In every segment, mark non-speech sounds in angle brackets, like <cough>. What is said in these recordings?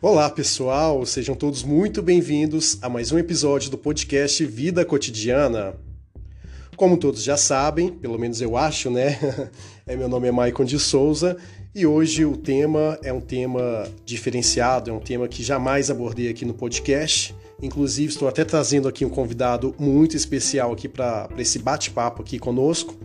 Olá, pessoal, sejam todos muito bem-vindos a mais um episódio do podcast Vida Cotidiana. Como todos já sabem, pelo menos eu acho, né? <laughs> é, meu nome é Maicon de Souza e hoje o tema é um tema diferenciado, é um tema que jamais abordei aqui no podcast. Inclusive, estou até trazendo aqui um convidado muito especial aqui para esse bate-papo aqui conosco.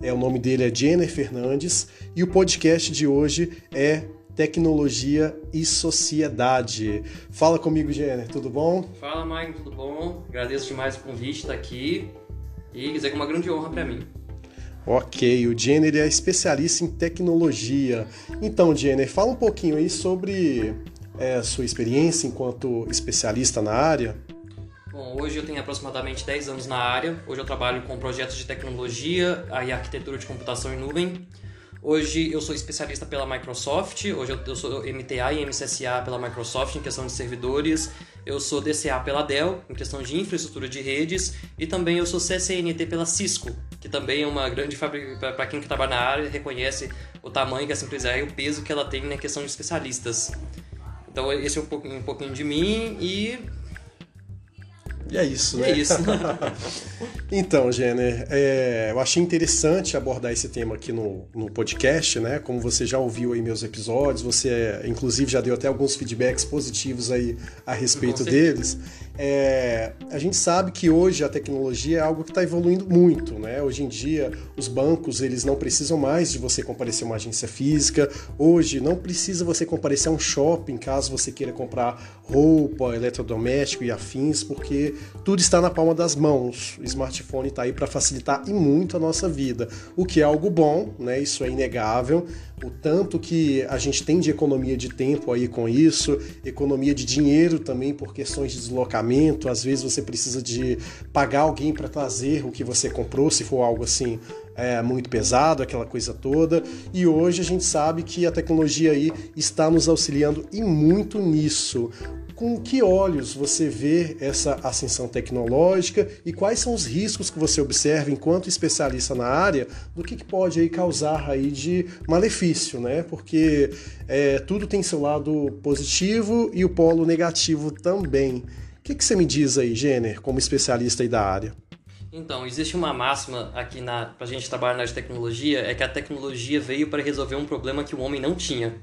É, o nome dele é Jenner Fernandes e o podcast de hoje é tecnologia e sociedade. Fala comigo, Jenner, tudo bom? Fala, Mike, tudo bom? Agradeço demais o convite estar aqui e dizer que é uma grande honra para mim. Ok, o Jenner é especialista em tecnologia. Então, Jenner, fala um pouquinho aí sobre é, a sua experiência enquanto especialista na área. Bom, hoje eu tenho aproximadamente 10 anos na área. Hoje eu trabalho com projetos de tecnologia e arquitetura de computação em nuvem. Hoje eu sou especialista pela Microsoft, hoje eu sou MTA e MCSA pela Microsoft em questão de servidores, eu sou DCA pela Dell em questão de infraestrutura de redes e também eu sou CCNT pela Cisco, que também é uma grande fábrica, para quem trabalha na área, reconhece o tamanho que essa empresa é e o peso que ela tem na questão de especialistas. Então esse é um pouquinho, um pouquinho de mim e e é isso, e né? É isso. <laughs> então, Jenner, é, eu achei interessante abordar esse tema aqui no, no podcast, né? Como você já ouviu aí meus episódios, você inclusive já deu até alguns feedbacks positivos aí a respeito deles. É, a gente sabe que hoje a tecnologia é algo que está evoluindo muito, né? Hoje em dia os bancos eles não precisam mais de você comparecer a uma agência física. Hoje não precisa você comparecer a um shopping caso você queira comprar roupa, eletrodoméstico e afins, porque tudo está na palma das mãos. O smartphone está aí para facilitar e muito a nossa vida, o que é algo bom, né? Isso é inegável. O tanto que a gente tem de economia de tempo aí com isso, economia de dinheiro também por questões de deslocamento. Às vezes você precisa de pagar alguém para trazer o que você comprou, se for algo assim é, muito pesado, aquela coisa toda. E hoje a gente sabe que a tecnologia aí está nos auxiliando e muito nisso com que olhos você vê essa ascensão tecnológica e quais são os riscos que você observa enquanto especialista na área do que, que pode aí causar aí de malefício, né? Porque é, tudo tem seu lado positivo e o polo negativo também. Que, que você me diz aí, Jenner, como especialista aí da área? Então, existe uma máxima aqui para a gente trabalhar na tecnologia, é que a tecnologia veio para resolver um problema que o homem não tinha.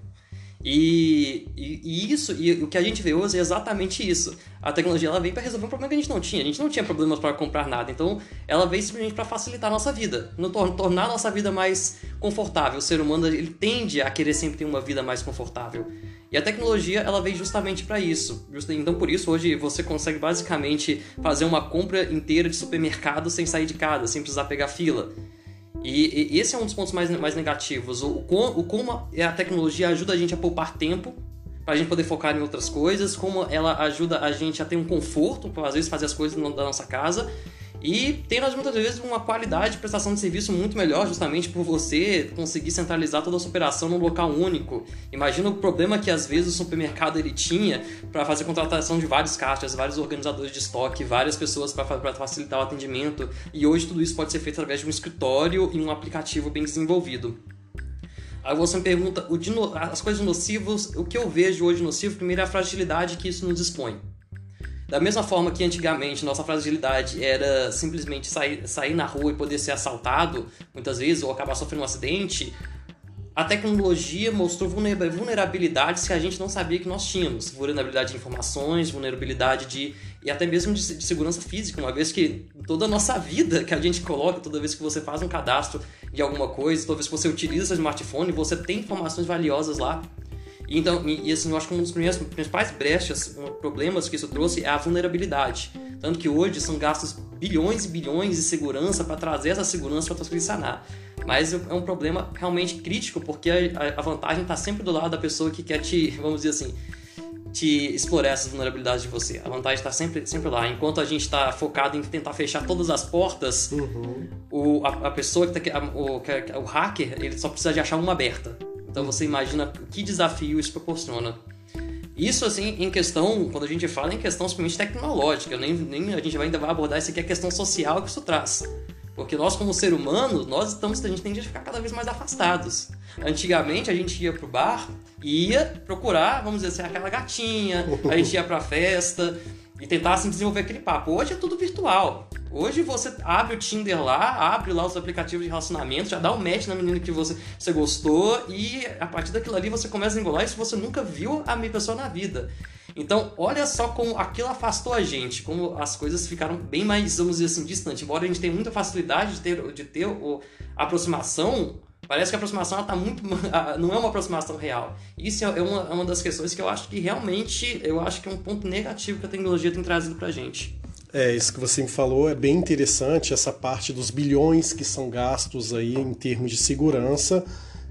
E, e, e, isso, e o que a gente vê hoje é exatamente isso. A tecnologia ela veio para resolver um problema que a gente não tinha. A gente não tinha problemas para comprar nada. Então, ela veio simplesmente para facilitar a nossa vida, no, tornar a nossa vida mais confortável. O ser humano ele tende a querer sempre ter uma vida mais confortável. E a tecnologia ela veio justamente para isso. Então, por isso, hoje você consegue basicamente fazer uma compra inteira de supermercado sem sair de casa, sem precisar pegar fila. E, e, esse é um dos pontos mais, mais negativos. O, o, como a tecnologia ajuda a gente a poupar tempo para a gente poder focar em outras coisas, como ela ajuda a gente a ter um conforto para às vezes fazer as coisas da nossa casa e tem muitas vezes uma qualidade de prestação de serviço muito melhor, justamente por você conseguir centralizar toda a sua operação num local único. Imagina o problema que às vezes o supermercado ele tinha para fazer contratação de vários caixas, vários organizadores de estoque, várias pessoas para facilitar o atendimento. E hoje tudo isso pode ser feito através de um escritório e um aplicativo bem desenvolvido. Aí você me pergunta, as coisas nocivas, o que eu vejo hoje nocivo, primeiro é a fragilidade que isso nos expõe. Da mesma forma que antigamente nossa fragilidade era simplesmente sair, sair na rua e poder ser assaltado, muitas vezes, ou acabar sofrendo um acidente, a tecnologia mostrou vulnerabilidades que a gente não sabia que nós tínhamos. Vulnerabilidade de informações, vulnerabilidade de. e até mesmo de, segurança física, uma vez que toda a nossa vida que a gente coloca, toda vez que você faz um cadastro de alguma coisa, toda vez que você utiliza seu smartphone, você tem informações valiosas lá. Então, e, e, assim, eu acho que um dos principais brechas, problemas que isso trouxe é a vulnerabilidade. Tanto que hoje são gastos bilhões e bilhões de segurança para trazer essa segurança para conseguir sanar. Mas é um problema realmente crítico, porque a, a vantagem está sempre do lado da pessoa que quer te, vamos dizer assim, te explorar essas vulnerabilidades de você. A vantagem está sempre, sempre lá. Enquanto a gente está focado em tentar fechar todas as portas, uhum. o, a, a, pessoa que tá, o, o hacker, ele só precisa de achar uma aberta. Então você imagina que desafio isso proporciona. Isso, assim, em questão, quando a gente fala em questão simplesmente tecnológica, nem, nem a gente ainda vai abordar isso aqui, a questão social que isso traz. Porque nós, como ser humano, nós estamos, a gente tende a ficar cada vez mais afastados. Antigamente, a gente ia pro bar e ia procurar, vamos dizer assim, aquela gatinha, a gente ia pra festa e tentar assim, desenvolver aquele papo. Hoje é tudo virtual. Hoje você abre o Tinder lá, abre lá os aplicativos de relacionamento, já dá um match na menina que você, você gostou e a partir daquilo ali você começa a engolar se você nunca viu a minha pessoa na vida. Então, olha só como aquilo afastou a gente, como as coisas ficaram bem mais, vamos dizer assim, distantes. Embora a gente tenha muita facilidade de ter, de ter o, a aproximação, parece que a aproximação está muito. <laughs> não é uma aproximação real. Isso é uma, é uma das questões que eu acho que realmente eu acho que é um ponto negativo que a tecnologia tem trazido para a gente. É, isso que você me falou é bem interessante, essa parte dos bilhões que são gastos aí em termos de segurança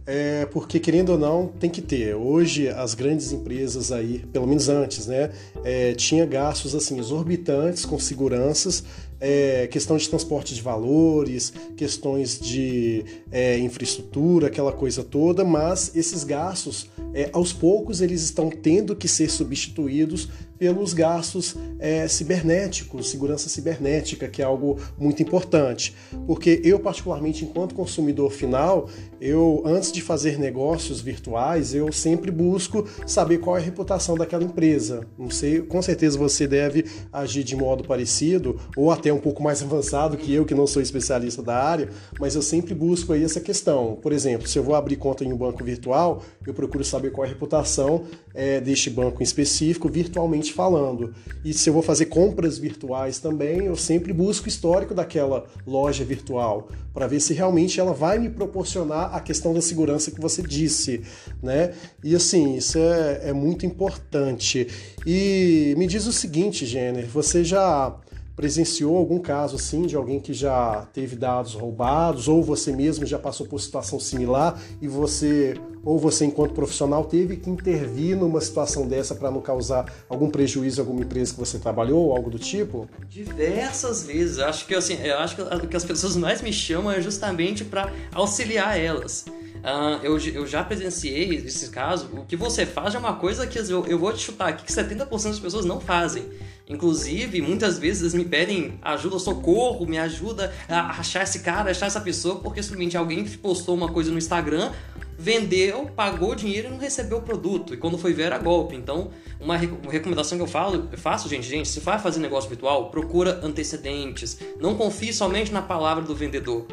é, porque querendo ou não tem que ter. Hoje as grandes empresas aí, pelo menos antes, né, é, tinha gastos assim exorbitantes com seguranças, é, questão de transporte de valores, questões de é, infraestrutura, aquela coisa toda, mas esses gastos, é, aos poucos, eles estão tendo que ser substituídos pelos gastos é, cibernéticos, segurança cibernética, que é algo muito importante. Porque eu, particularmente, enquanto consumidor final, eu, antes de fazer negócios virtuais, eu sempre busco saber qual é a reputação daquela empresa. Não sei, com certeza você deve agir de modo parecido, ou até um pouco mais <laughs> avançado que eu, que não sou especialista da área, mas eu sempre busco aí essa questão. Por exemplo, se eu vou abrir conta em um banco virtual, eu procuro saber qual é a reputação é, deste banco em específico, virtualmente falando. E se eu vou fazer compras virtuais também, eu sempre busco o histórico daquela loja virtual para ver se realmente ela vai me proporcionar a questão da segurança que você disse, né? E assim, isso é, é muito importante. E me diz o seguinte, Jenner, você já presenciou algum caso assim de alguém que já teve dados roubados ou você mesmo já passou por situação similar e você ou você enquanto profissional teve que intervir numa situação dessa para não causar algum prejuízo a alguma empresa que você trabalhou ou algo do tipo? Diversas vezes. Acho que assim, eu acho que as pessoas mais me chamam é justamente para auxiliar elas. Uh, eu, eu já presenciei esse caso. O que você faz é uma coisa que eu, eu vou te chutar aqui que 70% das pessoas não fazem. Inclusive, muitas vezes eles me pedem ajuda, socorro, me ajuda a achar esse cara, achar essa pessoa, porque simplesmente alguém postou uma coisa no Instagram, vendeu, pagou dinheiro e não recebeu o produto. E quando foi ver era golpe. Então, uma, recomendação que eu falo, eu faço, gente, gente, se vai fazer negócio virtual, procura antecedentes. Não confie somente na palavra do vendedor.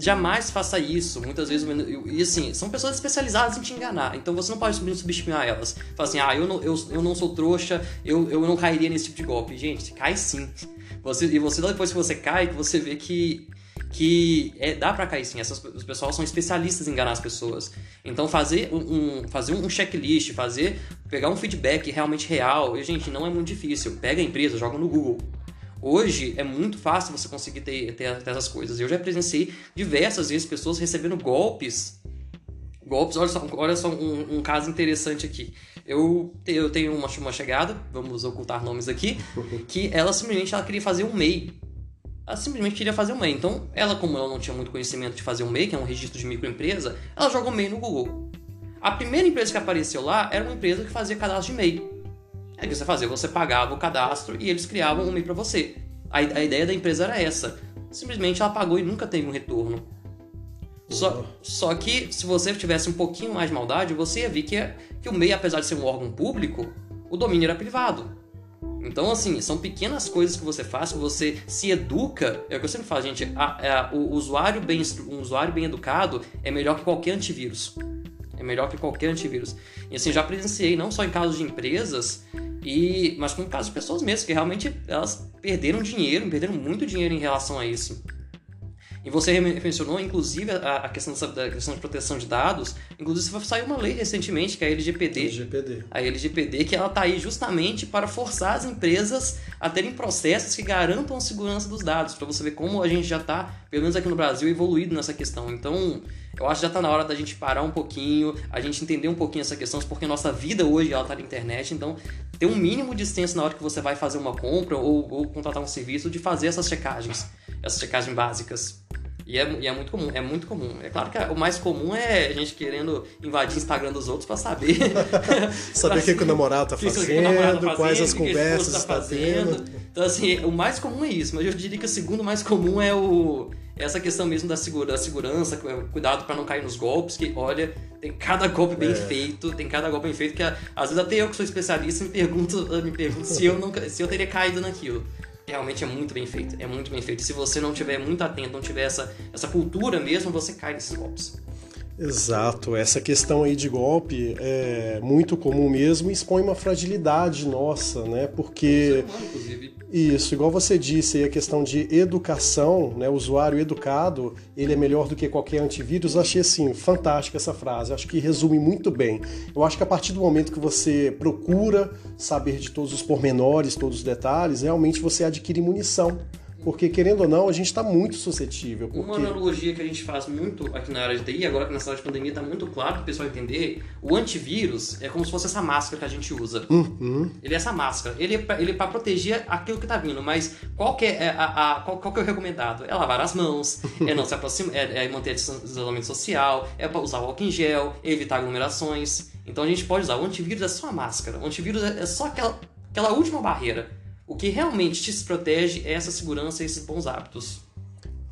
Jamais faça isso. Muitas vezes, e assim, são pessoas especializadas em te enganar. Então você não pode subestimar elas. Fala assim, ah, eu não, eu, eu não sou trouxa, eu, eu não cairia nesse tipo de golpe. Gente, cai sim. Você, e você, depois que você cai, que você vê que que é, dá para cair sim. Essas, os pessoal são especialistas em enganar as pessoas. Então fazer um, um, fazer um checklist, fazer pegar um feedback realmente real, e, gente, não é muito difícil. Pega a empresa, joga no Google. Hoje é muito fácil você conseguir ter, ter, ter essas coisas. Eu já presenciei diversas vezes pessoas recebendo golpes. Golpes, olha só, olha só um, um caso interessante aqui. Eu, eu tenho uma, uma chegada, vamos ocultar nomes aqui, <laughs> que ela simplesmente ela queria fazer um MEI. Ela simplesmente queria fazer um MEI. Então, ela, como ela não tinha muito conhecimento de fazer um MEI, que é um registro de microempresa, ela joga o MEI no Google. A primeira empresa que apareceu lá era uma empresa que fazia cadastro de MEI. É que você fazia, você pagava o cadastro e eles criavam um MEI para você. A, a, ideia da empresa era essa. Simplesmente ela pagou e nunca teve um retorno. Só, só que se você tivesse um pouquinho mais de maldade, você ia ver que, que o MEI, apesar de ser um órgão público, o domínio era privado. Então, assim, são pequenas coisas que você faz, que você se educa. É o que eu sempre falo, gente. A, a, o usuário bem, um usuário bem educado é melhor que qualquer antivírus. É melhor que qualquer antivírus. E assim, já presenciei não só em casos de empresas, e, mas como casos de pessoas mesmo, que realmente elas perderam dinheiro, perderam muito dinheiro em relação a isso. E você mencionou, inclusive, a, a questão da questão de proteção de dados. Inclusive, saiu uma lei recentemente, que é a LGPD. LGPD. A LGPD, que ela está aí justamente para forçar as empresas a terem processos que garantam a segurança dos dados. Para você ver como a gente já está, pelo menos aqui no Brasil, evoluído nessa questão. Então, eu acho que já está na hora da gente parar um pouquinho, a gente entender um pouquinho essa questão, porque a nossa vida hoje ela está na internet, então ter um mínimo de senso na hora que você vai fazer uma compra ou, ou contratar um serviço de fazer essas checagens, essas checagens básicas. E é, e é, muito comum, é muito comum. É claro que o mais comum é a gente querendo invadir o Instagram dos outros para saber. <laughs> saber o que, que, o namorado tá <laughs> fazendo, namorado tá fazendo quais as conversas tá, tá fazendo. Então, assim, o mais comum é isso, mas eu diria que o segundo mais comum é o essa questão mesmo da, segura, da segurança, cuidado para não cair nos golpes, que olha, tem cada golpe bem é. feito, tem cada golpe bem feito, que às vezes até eu que sou especialista me pergunto, me pergunto se, eu não, se eu teria caído naquilo. Realmente é muito bem feito, é muito bem feito. Se você não tiver muito atento, não tiver essa, essa cultura mesmo, você cai nesses golpes. Exato, essa questão aí de golpe é muito comum mesmo e expõe uma fragilidade nossa, né? Porque isso, igual você disse, aí a questão de educação, né? O usuário educado, ele é melhor do que qualquer antivírus. Eu achei assim fantástica essa frase. Acho que resume muito bem. Eu acho que a partir do momento que você procura saber de todos os pormenores, todos os detalhes, realmente você adquire munição porque, querendo ou não, a gente está muito suscetível. Porque... Uma analogia que a gente faz muito aqui na área de TI, agora que na sala de pandemia está muito claro para o pessoal entender, o antivírus é como se fosse essa máscara que a gente usa. Uhum. Ele é essa máscara. Ele é para é proteger aquilo que está vindo, mas qual que é, a, a, qual, qual que é o recomendado? É lavar as mãos, é não se aproximar, é, é manter isolamento social, é usar o álcool em gel, evitar aglomerações. Então a gente pode usar. O antivírus é só a máscara. O antivírus é, é só aquela, aquela última barreira. O que realmente te protege é essa segurança e esses bons hábitos.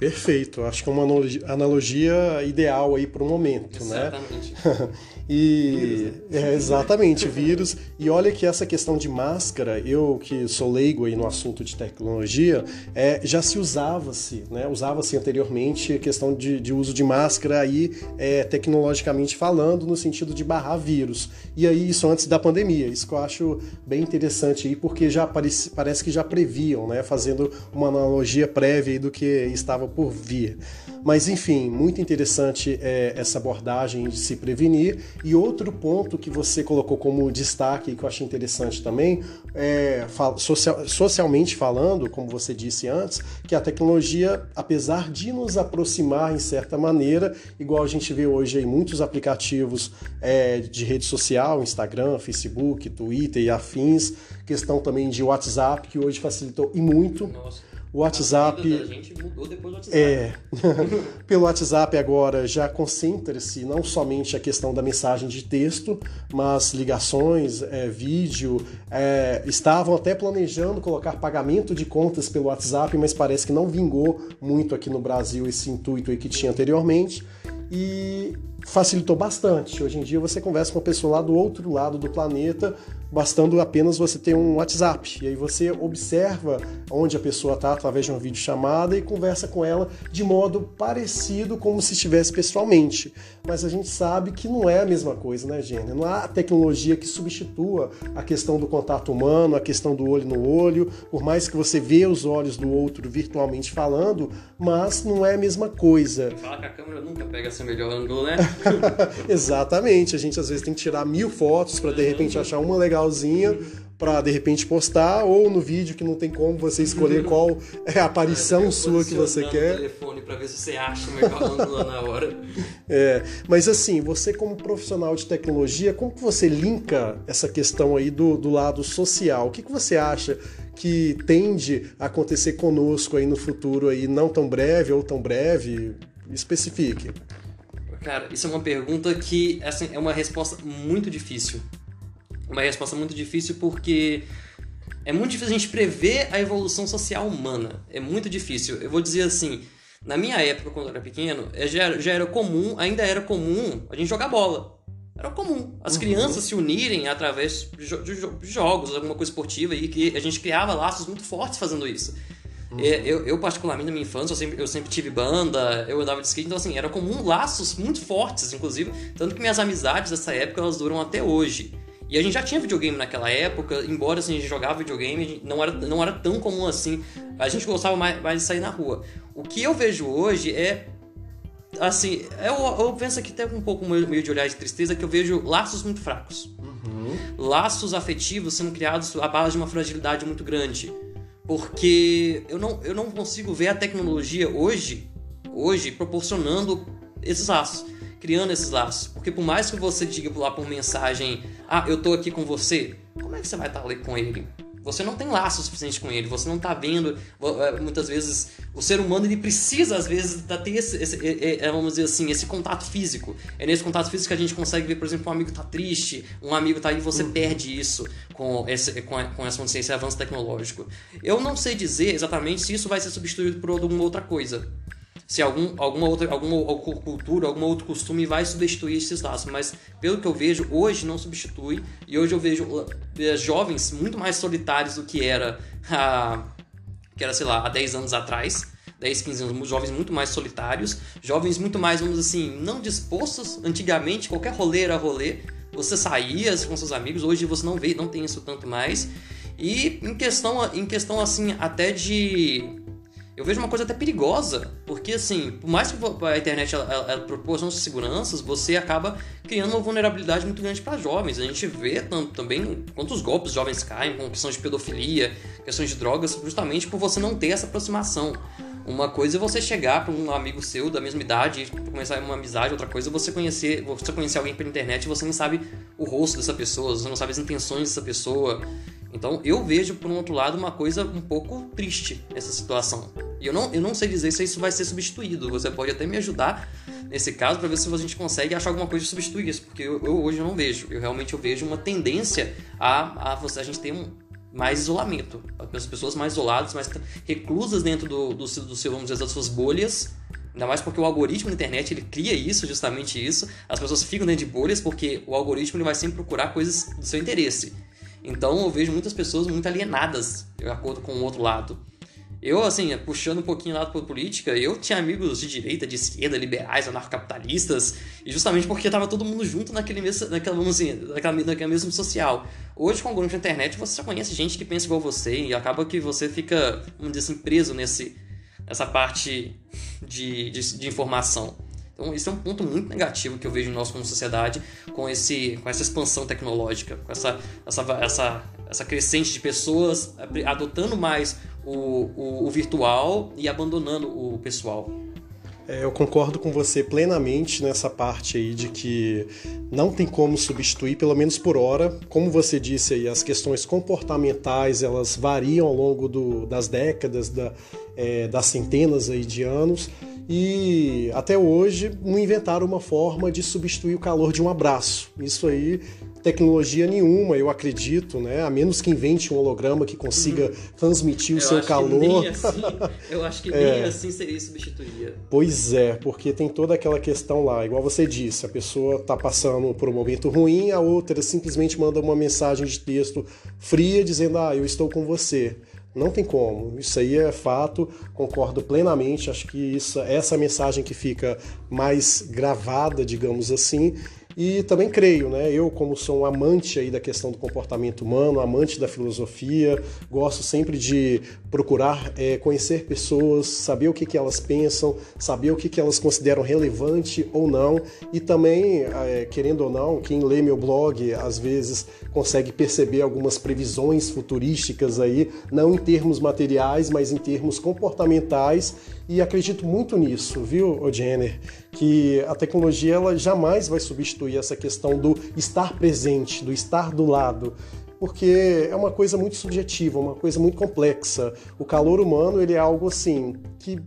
Perfeito, acho que é uma analogia ideal aí para o momento, Exatamente. né? <laughs> e vírus, né? é, exatamente, vírus. E olha que essa questão de máscara, eu que sou leigo aí no assunto de tecnologia, é, já se usava-se, né? Usava-se anteriormente a questão de, de, uso de máscara aí é, tecnologicamente falando, no sentido de barrar vírus. E aí isso antes da pandemia, isso que eu acho bem interessante aí, porque já parece, parece que já previam, né? Fazendo uma analogia prévia do que estava por vir. Mas enfim, muito interessante é, essa abordagem de se prevenir. E outro ponto que você colocou como destaque que eu achei interessante também, é, social, socialmente falando, como você disse antes, que a tecnologia, apesar de nos aproximar em certa maneira, igual a gente vê hoje em muitos aplicativos é, de rede social, Instagram, Facebook, Twitter e afins, questão também de WhatsApp, que hoje facilitou e muito. Nossa o WhatsApp. A gente mudou depois do WhatsApp. É. <laughs> Pelo WhatsApp agora já concentra-se não somente a questão da mensagem de texto, mas ligações, é, vídeo. É, estavam até planejando colocar pagamento de contas pelo WhatsApp, mas parece que não vingou muito aqui no Brasil esse intuito aí que tinha anteriormente. E facilitou bastante. Hoje em dia você conversa com uma pessoa lá do outro lado do planeta bastando apenas você ter um WhatsApp. E aí você observa onde a pessoa está através de uma videochamada e conversa com ela de modo parecido como se estivesse pessoalmente. Mas a gente sabe que não é a mesma coisa, né, Gênia? Não há tecnologia que substitua a questão do contato humano, a questão do olho no olho, por mais que você vê os olhos do outro virtualmente falando, mas não é a mesma coisa. Fala que a câmera nunca pega seu melhor ângulo, né? <laughs> <laughs> Exatamente. A gente às vezes tem que tirar mil fotos para de repente achar uma legal legalzinha para de repente postar ou no vídeo que não tem como você escolher qual é a aparição é, sua que você quer. telefone para ver se você acha o melhor ângulo na hora. <laughs> É, mas assim, você como profissional de tecnologia, como que você linka essa questão aí do, do lado social? O que, que você acha que tende a acontecer conosco aí no futuro aí, não tão breve ou tão breve? Especifique. Cara, isso é uma pergunta que assim, é uma resposta muito difícil uma resposta muito difícil porque é muito difícil a gente prever a evolução social humana. É muito difícil. Eu vou dizer assim, na minha época, quando eu era pequeno, é, já era, já era comum, ainda era comum a gente jogar bola. Era comum. As uhum. crianças se unirem através de, jogos, alguma coisa esportiva, e que a gente criava laços muito fortes fazendo isso. Uhum. É, eu, eu, particularmente, na minha infância, eu sempre, eu sempre tive banda, eu andava de skate, então, assim, era comum laços muito fortes, inclusive. Tanto que minhas amizades dessa época, elas duram até hoje. E a gente já tinha videogame naquela época, embora assim, a gente jogava videogame, não era, não era tão comum assim. A gente gostava mais, mais de sair na rua. O que eu vejo hoje é. Assim, eu, eu penso aqui até com um pouco meio de olhar de tristeza, que eu vejo laços muito fracos. Uhum. Laços afetivos sendo criados à base de uma fragilidade muito grande. Porque eu não, eu não consigo ver a tecnologia hoje, hoje proporcionando esses laços criando esses laços. Porque por mais que você diga lá por mensagem, ah, eu tô aqui com você, como é que você vai estar ali com ele? Você não tem laço suficiente com ele, você não tá vendo. Eh, muitas vezes, o ser humano ele precisa, às vezes, ter esse, esse, vamos dizer assim, esse contato físico. É nesse contato físico que a gente consegue ver, por exemplo, um amigo tá triste, um amigo tá aí você uhum. perde isso com, esse, com, com essa consciência avanço tecnológico. Eu não sei dizer exatamente se isso vai ser substituído por alguma outra coisa. Se algum, alguma, outra, alguma cultura, algum outro costume vai substituir esses laços. Mas pelo que eu vejo, hoje não substitui. E hoje eu vejo uh, jovens muito mais solitários do que era, uh, que era, sei lá, há 10 anos atrás. 10, 15 anos, jovens muito mais solitários, jovens muito mais, vamos assim, não dispostos. Antigamente, qualquer rolê era rolê, você saía com seus amigos, hoje você não vê, não tem isso tanto mais. E em questão, em questão assim, até de eu vejo uma coisa até perigosa, porque assim, por mais que a internet ela, ela, ela proporcione seguranças, você acaba criando uma vulnerabilidade muito grande para jovens. A gente vê tanto, também quantos golpes jovens caem com questões de pedofilia, questões de drogas, justamente por você não ter essa aproximação. Uma coisa é você chegar para um amigo seu da mesma idade, começar uma amizade, outra coisa é você conhecer, você conhecer alguém pela internet e você não sabe o rosto dessa pessoa, você não sabe as intenções dessa pessoa. Então eu vejo, por um outro lado, uma coisa um pouco triste essa situação. E eu não, eu não sei dizer se isso vai ser substituído. Você pode até me ajudar nesse caso para ver se a gente consegue achar alguma coisa de substituir isso, porque eu, eu hoje não vejo. Eu realmente eu vejo uma tendência a, a, a gente ter um mais isolamento. As pessoas mais isoladas, mais reclusas dentro do, do, do seu, vamos dizer, das suas bolhas. Ainda mais porque o algoritmo da internet ele cria isso, justamente isso. As pessoas ficam dentro de bolhas porque o algoritmo ele vai sempre procurar coisas do seu interesse. Então eu vejo muitas pessoas muito alienadas, de acordo com o outro lado. Eu, assim, puxando um pouquinho lado para política, eu tinha amigos de direita, de esquerda, liberais, anarcocapitalistas, e justamente porque tava todo mundo junto naquele mesmo, naquela, vamos assim, naquela, naquela mesmo social. Hoje, com o grupo de internet, você só conhece gente que pensa igual você, e acaba que você fica, vamos dizer assim, preso nesse, nessa parte de, de, de informação. Então, isso é um ponto muito negativo que eu vejo em nós como sociedade com, esse, com essa expansão tecnológica, com essa, essa, essa, essa crescente de pessoas adotando mais o, o, o virtual e abandonando o pessoal. É, eu concordo com você plenamente nessa parte aí de que não tem como substituir, pelo menos por hora. Como você disse aí, as questões comportamentais elas variam ao longo do, das décadas, da, é, das centenas aí de anos e até hoje não inventaram uma forma de substituir o calor de um abraço. Isso aí, tecnologia nenhuma, eu acredito, né? A menos que invente um holograma que consiga uhum. transmitir o eu seu calor. Assim, eu acho que <laughs> nem é. assim seria substituir. Pois é, porque tem toda aquela questão lá, igual você disse, a pessoa está passando por um momento ruim, a outra simplesmente manda uma mensagem de texto fria dizendo: "Ah, eu estou com você". Não tem como. Isso aí é fato, concordo plenamente. Acho que isso, essa mensagem que fica mais gravada, digamos assim, e também creio, né? Eu, como sou um amante aí da questão do comportamento humano, amante da filosofia, gosto sempre de procurar é, conhecer pessoas, saber o que, que elas pensam, saber o que, que elas consideram relevante ou não, e também, é, querendo ou não, quem lê meu blog às vezes consegue perceber algumas previsões futurísticas aí, não em termos materiais, mas em termos comportamentais e acredito muito nisso, viu, Jenner? Que a tecnologia ela jamais vai substituir essa questão do estar presente, do estar do lado, porque é uma coisa muito subjetiva, uma coisa muito complexa. O calor humano ele é algo assim que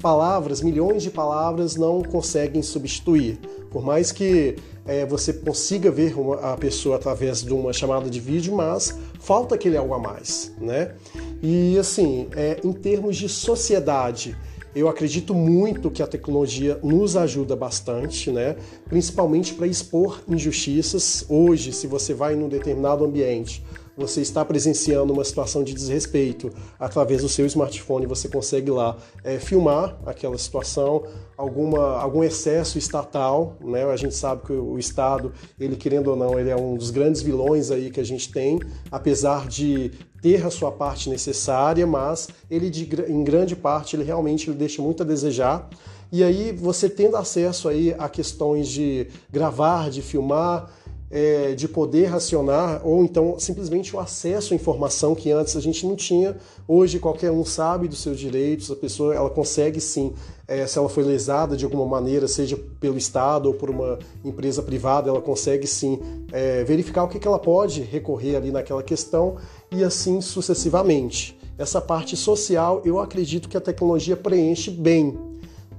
palavras, milhões de palavras não conseguem substituir. Por mais que é, você consiga ver uma, a pessoa através de uma chamada de vídeo, mas falta aquele algo a mais, né? E assim, é, em termos de sociedade, eu acredito muito que a tecnologia nos ajuda bastante, né? principalmente para expor injustiças. Hoje, se você vai num determinado ambiente, você está presenciando uma situação de desrespeito, através do seu smartphone você consegue lá é, filmar aquela situação, alguma, algum excesso estatal, né? A gente sabe que o Estado, ele querendo ou não, ele é um dos grandes vilões aí que a gente tem, apesar de ter a sua parte necessária, mas ele de, em grande parte ele realmente ele deixa muito a desejar. E aí você tendo acesso aí a questões de gravar, de filmar, é, de poder racionar, ou então simplesmente o acesso à informação que antes a gente não tinha. Hoje qualquer um sabe dos seus direitos, a pessoa ela consegue sim, é, se ela foi lesada de alguma maneira, seja pelo Estado ou por uma empresa privada, ela consegue sim é, verificar o que, que ela pode recorrer ali naquela questão e assim sucessivamente. Essa parte social eu acredito que a tecnologia preenche bem,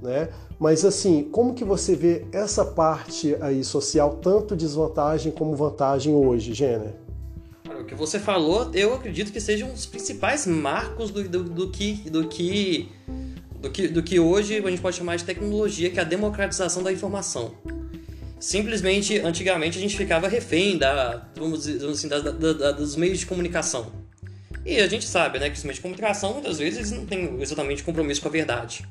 né? Mas assim, como que você vê essa parte aí social, tanto desvantagem como vantagem hoje, Jenner? O que você falou, eu acredito que sejam os principais marcos do, do, do que, do que do que, do que hoje a gente pode chamar de tecnologia, que é a democratização da informação. Simplesmente, antigamente, a gente ficava refém da, vamos dizer assim, da, da, da, dos meios de comunicação. E a gente sabe, né, que os meios de comunicação, muitas vezes, não têm exatamente compromisso com a verdade.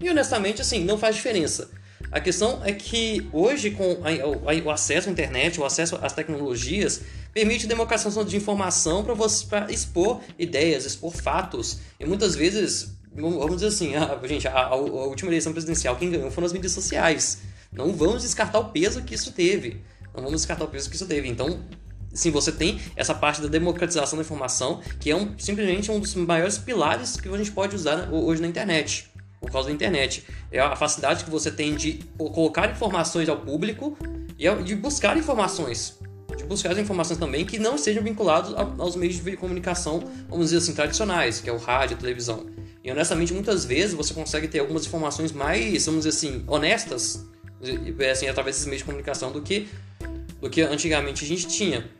E, honestamente, assim, não faz diferença. A questão é que hoje, com o acesso à internet, o acesso às tecnologias, permite democratização de informação para você pra expor ideias, expor fatos. E muitas vezes, vamos dizer assim, a, gente, a, a, última eleição presidencial, quem ganhou foram as mídias sociais. Não vamos descartar o peso que isso teve. Não vamos descartar o peso que isso teve. Então, sim, você tem essa parte da democratização da informação, que é um, simplesmente um dos maiores pilares que a gente pode usar hoje na internet por causa da internet. É a facilidade que você tem de colocar informações ao público e de buscar informações. De buscar as informações também que não estejam vinculadas aos meios de comunicação, vamos dizer assim, tradicionais, que é o rádio, a televisão. E honestamente, muitas vezes você consegue ter algumas informações mais, vamos dizer assim, honestas, assim, através desses meios de comunicação do que, do que antigamente a gente tinha.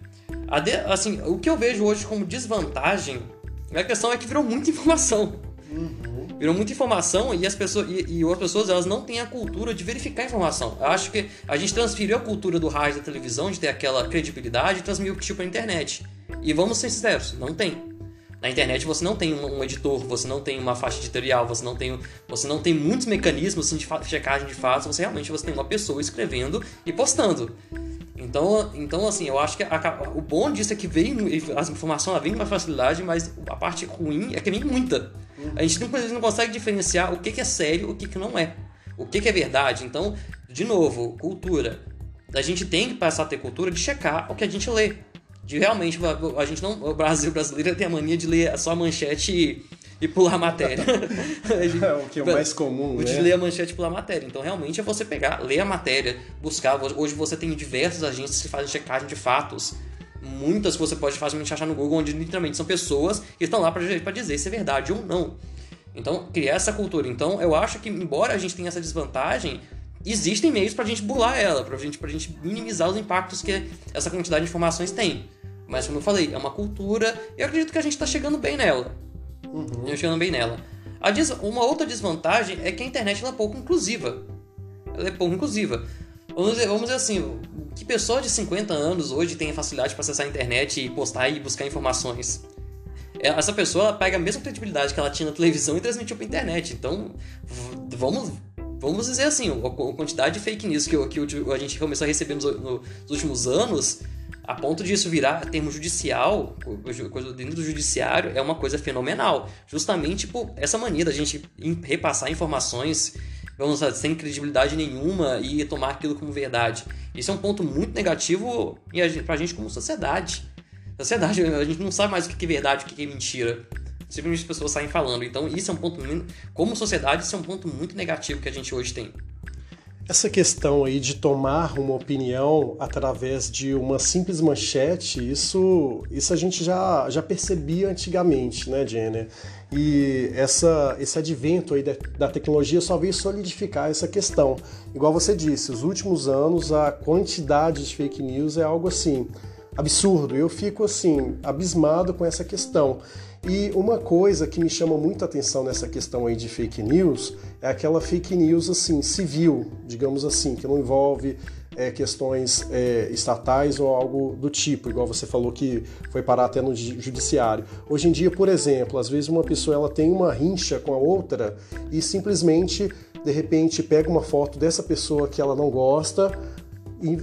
De, assim, o que eu vejo hoje como desvantagem, a questão é que virou muita <laughs> informação. Uhum virou muita informação e as pessoas e, e pessoas elas não têm a cultura de verificar a informação. Eu acho que a gente transferiu a cultura do rádio da televisão de ter aquela credibilidade e transmitiu para tipo a internet. E vamos ser sinceros, não tem. Na internet você não tem um, editor, você não tem uma faixa editorial, você não tem, você não tem muitos mecanismos assim, de checagem de fatos, você realmente você tem uma pessoa escrevendo e postando. Então, então assim, eu acho que a, o bom disso é que vem, a informação ela vem com facilidade, mas a parte ruim é que vem muita. A gente não, não consegue diferenciar o que, que é sério o que, que não é. O que, que é verdade. Então, de novo, cultura. A gente tem que passar a ter cultura de checar o que a gente lê. De realmente, a gente não. O Brasil brasileiro tem a mania de ler só a manchete e, e pular a matéria. <laughs> é o que é o mais comum, né? De ler a manchete e pular a matéria. Então, realmente, é você pegar, ler a matéria, buscar. Hoje você tem diversas agências que fazem checagem de fatos muitas que você pode facilmente achar no Google, onde literalmente são pessoas que estão lá para dizer se é verdade ou não. Então, criar essa cultura. Então, eu acho que, embora a gente tenha essa desvantagem, existem meios para a gente burlar ela, para gente, a gente minimizar os impactos que essa quantidade de informações tem. Mas, como eu falei, é uma cultura e eu acredito que a gente está chegando bem nela. Uhum. chegando bem nela. Uma outra desvantagem é que a internet é pouco inclusiva. Ela é pouco inclusiva. Vamos dizer, vamos dizer assim, que pessoa de 50 anos hoje tem facilidade para acessar a internet e postar e buscar informações? É, essa pessoa pega a mesma credibilidade que ela tinha na televisão e transmitiu para internet. Então, vamos, vamos dizer assim, a quantidade de fake news que, que a gente começou a receber nos, nos últimos anos, a ponto disso virar termo judicial, coisa dentro do judiciário, é uma coisa fenomenal. Justamente por essa mania da gente repassar informações sem credibilidade nenhuma e tomar aquilo como verdade. Isso é um ponto muito negativo para a gente como sociedade. Sociedade, a gente não sabe mais o que é verdade, o que é mentira. Simplesmente as pessoas saem falando. Então, isso é um ponto, como sociedade, isso é um ponto muito negativo que a gente hoje tem. Essa questão aí de tomar uma opinião através de uma simples manchete, isso, isso a gente já, já percebia antigamente, né, Jenner? E essa, esse advento aí da, da, tecnologia só veio solidificar essa questão. Igual você disse, os últimos anos a quantidade de fake news é algo assim absurdo. Eu fico assim abismado com essa questão. E uma coisa que me chama muita atenção nessa questão aí de fake news é aquela fake news assim civil, digamos assim, que não envolve é, questões é, estatais ou algo do tipo, igual você falou que foi parar até no judiciário. Hoje em dia, por exemplo, às vezes uma pessoa ela tem uma rincha com a outra e simplesmente de repente pega uma foto dessa pessoa que ela não gosta,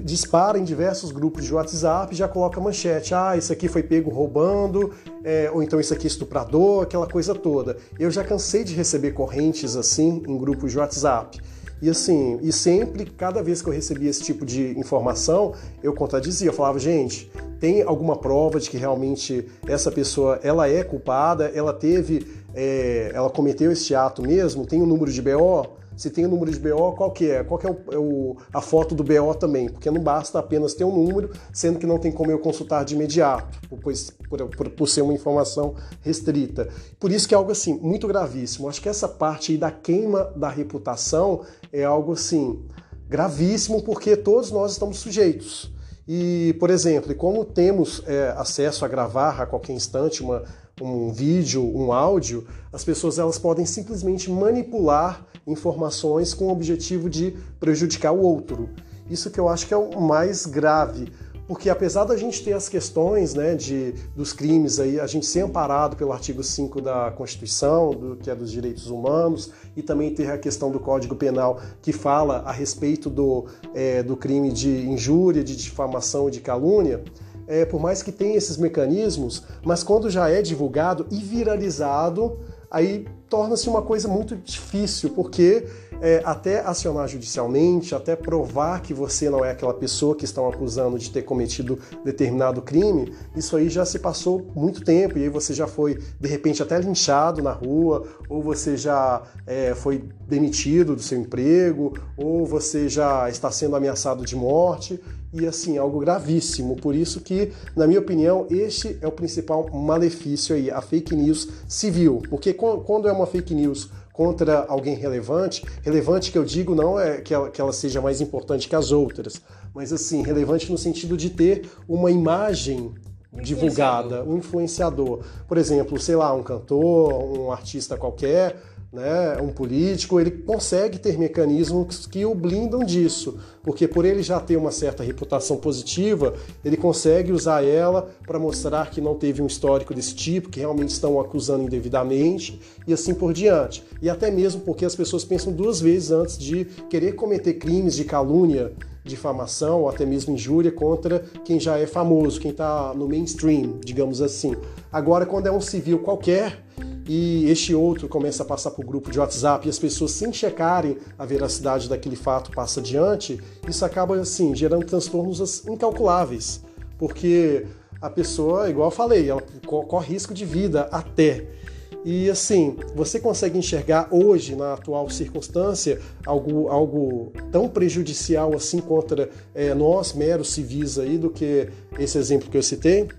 dispara em diversos grupos de WhatsApp e já coloca manchete. Ah, isso aqui foi pego roubando, é, ou então isso aqui é estuprador, aquela coisa toda. Eu já cansei de receber correntes assim em grupos de WhatsApp. E assim, e sempre, cada vez que eu recebia esse tipo de informação, eu contradizia, eu falava, gente, tem alguma prova de que realmente essa pessoa ela é culpada, ela teve, é, ela cometeu esse ato mesmo, tem o um número de BO? Se tem o número de BO, qual que é? Qual que é, o, é o, a foto do BO também? Porque não basta apenas ter um número, sendo que não tem como eu consultar de imediato, pois, por, por, por ser uma informação restrita. Por isso que é algo assim, muito gravíssimo. Acho que essa parte aí da queima da reputação é algo assim, gravíssimo, porque todos nós estamos sujeitos. E, por exemplo, como temos é, acesso a gravar a qualquer instante uma, um vídeo, um áudio, as pessoas elas podem simplesmente manipular informações com o objetivo de prejudicar o outro. Isso que eu acho que é o mais grave, porque apesar da gente ter as questões né, de, dos crimes aí, a gente ser amparado pelo artigo 5 da Constituição, do, que é dos direitos humanos, e também ter a questão do Código Penal que fala a respeito do, é, do crime de injúria, de difamação e de calúnia, é, por mais que tenha esses mecanismos, mas quando já é divulgado e viralizado, aí torna-se uma coisa muito difícil, porque é, até acionar judicialmente, até provar que você não é aquela pessoa que estão acusando de ter cometido determinado crime, isso aí já se passou muito tempo e aí você já foi de repente até linchado na rua, ou você já é, foi demitido do seu emprego, ou você já está sendo ameaçado de morte e assim algo gravíssimo. Por isso que, na minha opinião, este é o principal malefício aí, a fake news civil, porque quando é uma fake news contra alguém relevante, relevante que eu digo não é que ela, que ela seja mais importante que as outras, mas assim, relevante no sentido de ter uma imagem divulgada, um influenciador. Por exemplo, sei lá, um cantor, um artista qualquer, né, um político, ele consegue ter mecanismos que o blindam disso, porque por ele já ter uma certa reputação positiva, ele consegue usar ela para mostrar que não teve um histórico desse tipo, que realmente estão acusando indevidamente e assim por diante. E até mesmo porque as pessoas pensam duas vezes antes de querer cometer crimes de calúnia, difamação ou até mesmo injúria contra quem já é famoso, quem está no mainstream, digamos assim. Agora, quando é um civil qualquer, e este outro começa a passar por grupo de WhatsApp e as pessoas sem checarem a veracidade daquele fato passa adiante, isso acaba assim gerando transtornos incalculáveis, porque a pessoa, igual eu falei, ela corre risco de vida até. E assim, você consegue enxergar hoje, na atual circunstância, algo, algo tão prejudicial assim contra é, nós, meros civis aí, do que esse exemplo que eu citei?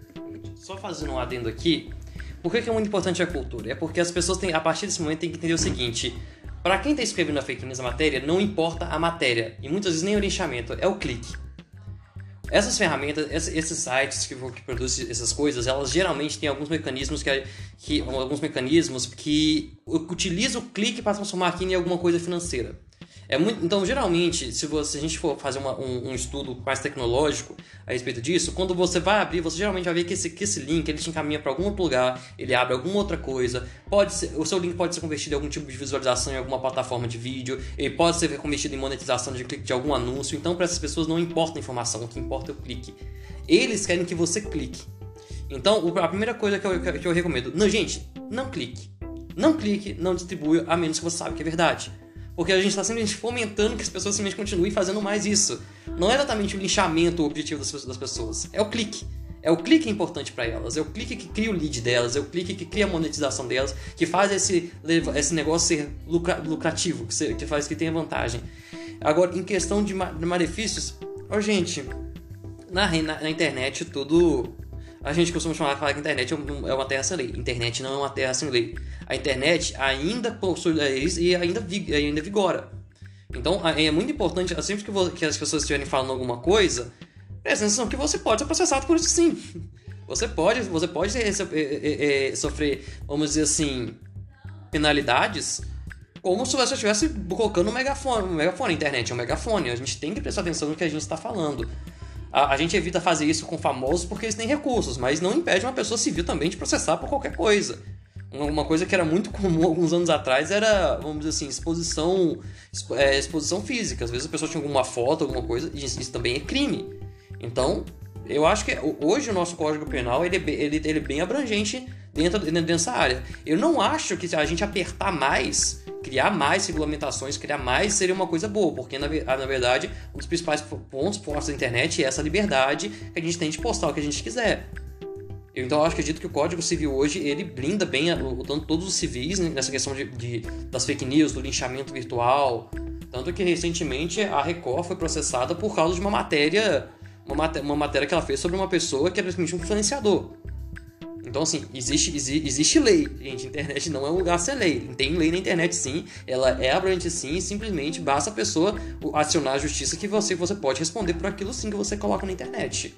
Só fazendo um adendo aqui, por que, é muito importante a cultura? É porque as pessoas têm, a partir desse momento, têm que entender o seguinte: para quem está escrevendo a fake news a matéria, não importa a matéria, e muitas vezes nem o linchamento, é o clique. Essas ferramentas, esses sites que, que produzem essas coisas, elas geralmente têm alguns mecanismos que, que alguns mecanismos que utilizam o clique para transformar aquilo em alguma coisa financeira. É muito, então, geralmente, se, você, se a gente for fazer uma, um, um, estudo mais tecnológico a respeito disso, quando você vai abrir, você geralmente vai ver que esse, que esse link ele te encaminha para algum outro lugar, ele abre alguma outra coisa. Pode ser, o seu link pode ser convertido em algum tipo de visualização em alguma plataforma de vídeo, ele pode ser convertido em monetização de clique de algum anúncio. Então, para essas pessoas não importa a informação, o que importa é o clique. Eles querem que você clique. Então, a primeira coisa que eu, que eu recomendo, não, gente, não clique. Não clique, não distribua, a menos que você saiba que é verdade. Porque a gente está simplesmente fomentando que as pessoas simplesmente continuem fazendo mais isso. Não é exatamente o linchamento o objetivo das pessoas, é o clique. É o clique importante para elas, é o clique que cria o lead delas, é o clique que cria a monetização delas, que faz esse, esse negócio ser lucra, lucrativo, que faz que tenha vantagem. Agora, em questão de malefícios, ó, gente, na, na, na internet tudo a gente costuma chamar falar que a internet é, é uma terra sem lei. Internet não é uma terra sem lei. A internet ainda possui leis e ainda, ainda vigora. Então é muito importante, sempre que, as pessoas estiverem falando alguma coisa, presta atenção que você pode ser processado por isso sim. Você pode, você pode é, é, sofrer, vamos dizer assim, penalidades como se você estivesse colocando um megafone. Um megafone, a internet é um megafone. A gente tem que prestar atenção no que a gente está falando. A, a, gente evita fazer isso com famosos porque eles têm recursos, mas não impede uma pessoa civil também de processar por qualquer coisa. Uma coisa que era muito <laughs> comum alguns anos atrás era, vamos dizer assim, exposição, é, exposição física. Às vezes a pessoa tinha alguma foto, alguma coisa, e isso também é crime. Então, eu acho que hoje o nosso Código Penal ele, é ele, ele é bem abrangente dentro, dentro dessa área. Eu não acho que a gente apertar mais criar mais regulamentações, criar mais seria uma coisa boa, porque na, na verdade um dos principais pontos fortes da internet é essa liberdade que a gente tem de postar o que a gente quiser. Então eu acredito que o Código Civil hoje ele blinda bem o, tanto todos os civis né, nessa questão de, de, das fake news, do linchamento virtual. Tanto que recentemente a Record foi processada por causa de uma matéria, uma, matéria, uma matéria que ela fez sobre uma pessoa que era simplesmente um influenciador. Então, assim, existe, existe, lei, gente. Internet não é um lugar sem lei. Tem lei na internet, sim. Ela é abrangente, sim. simplesmente basta a pessoa acionar a justiça que você, você pode responder por aquilo, sim, que você coloca na internet.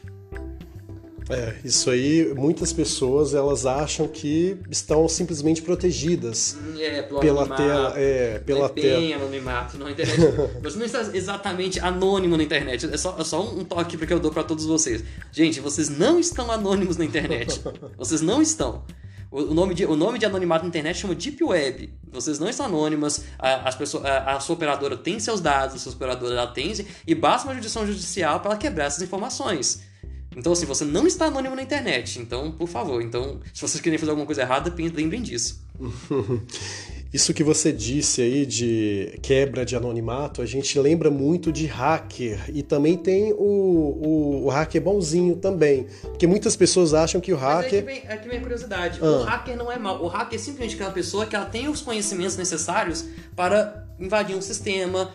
É, isso aí, muitas pessoas elas acham que estão simplesmente protegidas é, pela tela, é, pela não tela. Anonimato na internet. <laughs> você não está exatamente anônimo na internet. É só, é só um toque que eu dou para todos vocês. Gente, vocês não estão anônimos na internet. Vocês não estão. O nome, de, o nome de anonimato na internet chama Deep Web. Vocês não estão anônimas, a, as pessoas, a, a sua operadora tem seus dados, a sua operadora ela tem, e basta uma jurisdição judicial para ela quebrar essas informações. Então, assim, você não está anônimo na internet. Então, por favor, então, se vocês querem fazer alguma coisa errada, lembrem disso. <laughs> Isso que você disse aí de quebra de anonimato, a gente lembra muito de hacker. E também tem o, o, o hacker bonzinho também. Porque muitas pessoas acham que o hacker. Mas é que vem, é que vem a curiosidade. Ah. O hacker não é mal. O hacker é simplesmente aquela pessoa que ela tem os conhecimentos necessários para invadir um sistema,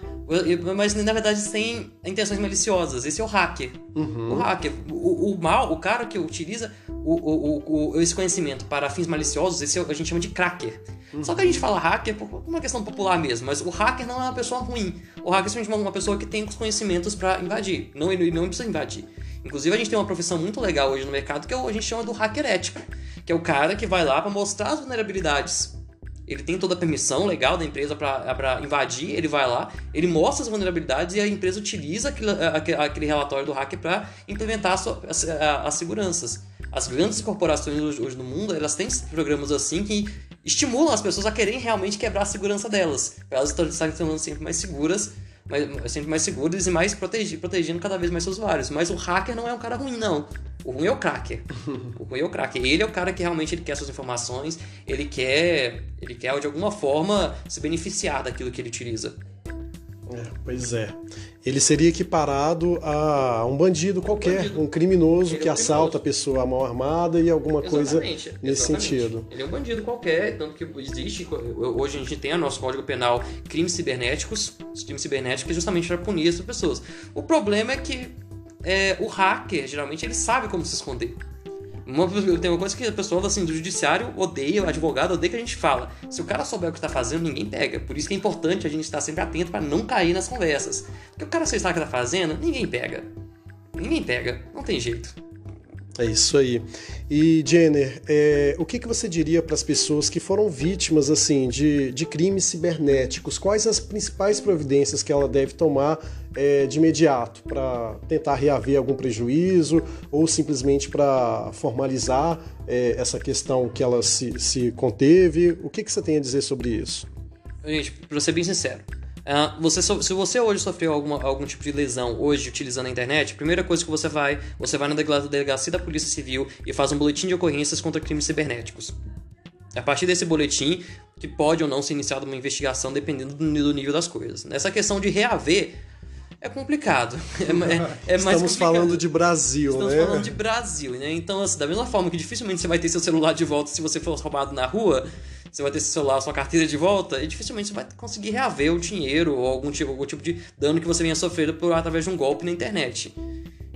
mas na verdade sem intenções maliciosas. Esse é o hacker. Uhum. O hacker. O, o, mal, o cara que utiliza o, o, o, esse conhecimento para fins maliciosos, esse é a gente chama de cracker. Uhum. Só que a gente fala hacker por uma questão popular mesmo, mas o hacker não é uma pessoa ruim. O hacker é simplesmente uma pessoa que tem os conhecimentos para invadir. Não, não precisa invadir. Inclusive, a gente tem uma profissão muito legal hoje no mercado que é a gente chama do hacker ético, que é o cara que vai lá para mostrar as vulnerabilidades ele tem toda a permissão legal da empresa para invadir, ele vai lá, ele mostra as vulnerabilidades e a empresa utiliza aquele, aquele relatório do hacker para implementar as, as, as, seguranças. As grandes corporações hoje, no mundo, elas têm programas assim que estimulam as pessoas a querem realmente quebrar a segurança delas, para elas estarem sendo sempre mais seguras, mais, sempre mais seguras e mais protegindo, protegendo cada vez mais seus usuários. Mas o hacker não é um cara ruim, não. O ruim é o cracker. <laughs> o ruim é o cracker. Ele é o cara que realmente ele quer suas informações, ele quer, ele quer de alguma forma se beneficiar daquilo que ele utiliza. É, pois é. Ele seria equiparado a um bandido qualquer, um, bandido. um criminoso ele que é um assalta criminoso. a pessoa à mão armada e alguma exatamente, coisa nesse exatamente. sentido. Ele é um bandido qualquer, tanto que existe, hoje a gente tem no nosso Código Penal crimes cibernéticos, os crimes cibernéticos justamente para punir essas pessoas. O problema é que é, o hacker, geralmente, ele sabe como se esconder. Uma, tem uma coisa que a pessoa assim, do judiciário odeia, o advogado odeia que a gente fala. Se o cara souber o que está fazendo, ninguém pega. Por isso que é importante a gente estar sempre atento para não cair nas conversas. Porque o cara, sabe o que está fazendo, ninguém pega. Ninguém pega. Não tem jeito. É isso aí. E Jenner, é, o que, que você diria para as pessoas que foram vítimas assim de, de crimes cibernéticos? Quais as principais providências que ela deve tomar é, de imediato para tentar reaver algum prejuízo ou simplesmente para formalizar é, essa questão que ela se, se conteve? O que, que você tem a dizer sobre isso? Gente, para ser bem sincero, Uh, você, se você hoje sofreu alguma, algum tipo de lesão hoje utilizando a internet, a primeira coisa que você vai, você vai na delegacia da Polícia Civil e faz um boletim de ocorrências contra crimes cibernéticos. A partir desse boletim, que pode ou não ser iniciada uma investigação dependendo do nível das coisas. Nessa questão de reaver, é complicado. É, é, é Estamos complicado. falando de Brasil, Estamos né? falando de Brasil, né? Então, assim, da mesma forma que dificilmente você vai ter seu celular de volta se você for roubado na rua, você vai ter seu celular, sua carteira de volta, e dificilmente você vai conseguir reaver o dinheiro ou algum tipo, algum tipo de dano que você venha sofrer por, através de um golpe na internet.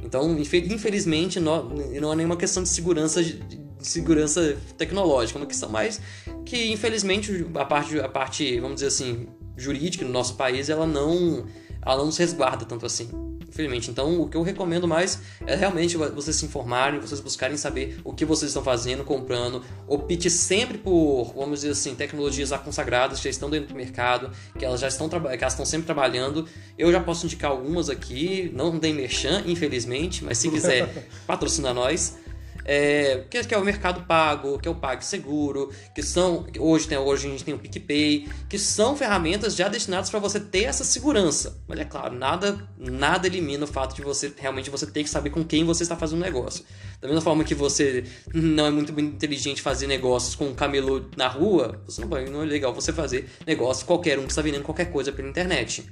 Então, infelizmente, não, não é nenhuma questão de segurança, de segurança tecnológica, é uma questão mais que, infelizmente, a parte, a parte, vamos dizer assim, jurídica no nosso país, ela não, ela não nos resguarda tanto assim infelizmente. Então, o que eu recomendo mais é realmente vocês se informarem, vocês buscarem saber o que vocês estão fazendo, comprando. Opte sempre por, vamos dizer assim, tecnologias consagradas que já estão dentro do mercado, que elas já estão, que elas estão sempre trabalhando. Eu já posso indicar algumas aqui, não tem merchan, infelizmente, mas se <laughs> quiser, patrocina nós é, que, que, é o Mercado Pago, que é o PagSeguro, que são hoje tem hoje a gente tem o PicPay, que são ferramentas já destinadas para você ter essa segurança. Mas é claro, nada nada elimina o fato de você realmente você ter que saber com quem você está fazendo negócio. Da mesma forma que você não é muito inteligente fazer negócios com um camelô na rua, você não, não é legal você fazer negócio qualquer um que está vendendo qualquer coisa pela internet.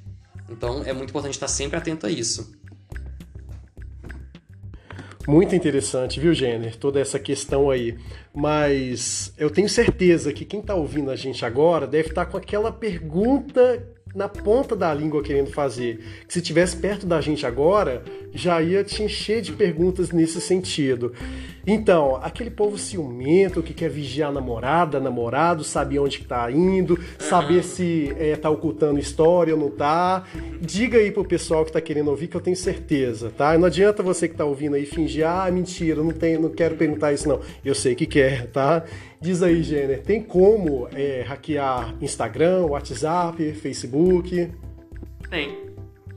Então é muito importante estar sempre atento a isso. Muito interessante, viu, Jenner? Toda essa questão aí. Mas eu tenho certeza que quem está ouvindo a gente agora deve estar tá com aquela pergunta na ponta da língua querendo fazer. Que se tivesse perto da gente agora, já ia te encher de perguntas nesse sentido. Então, aquele povo ciumento que quer vigiar a namorada, namorado, saber onde que tá indo, saber se é, tá ocultando história ou não tá. Diga aí pro pessoal que tá querendo ouvir que eu tenho certeza, tá? Não adianta você que tá ouvindo aí fingir, ah, mentira, não, tem, não quero perguntar isso não. Eu sei que quer, tá? Diz aí, Jenner, tem como é, hackear Instagram, WhatsApp, Facebook? Tem.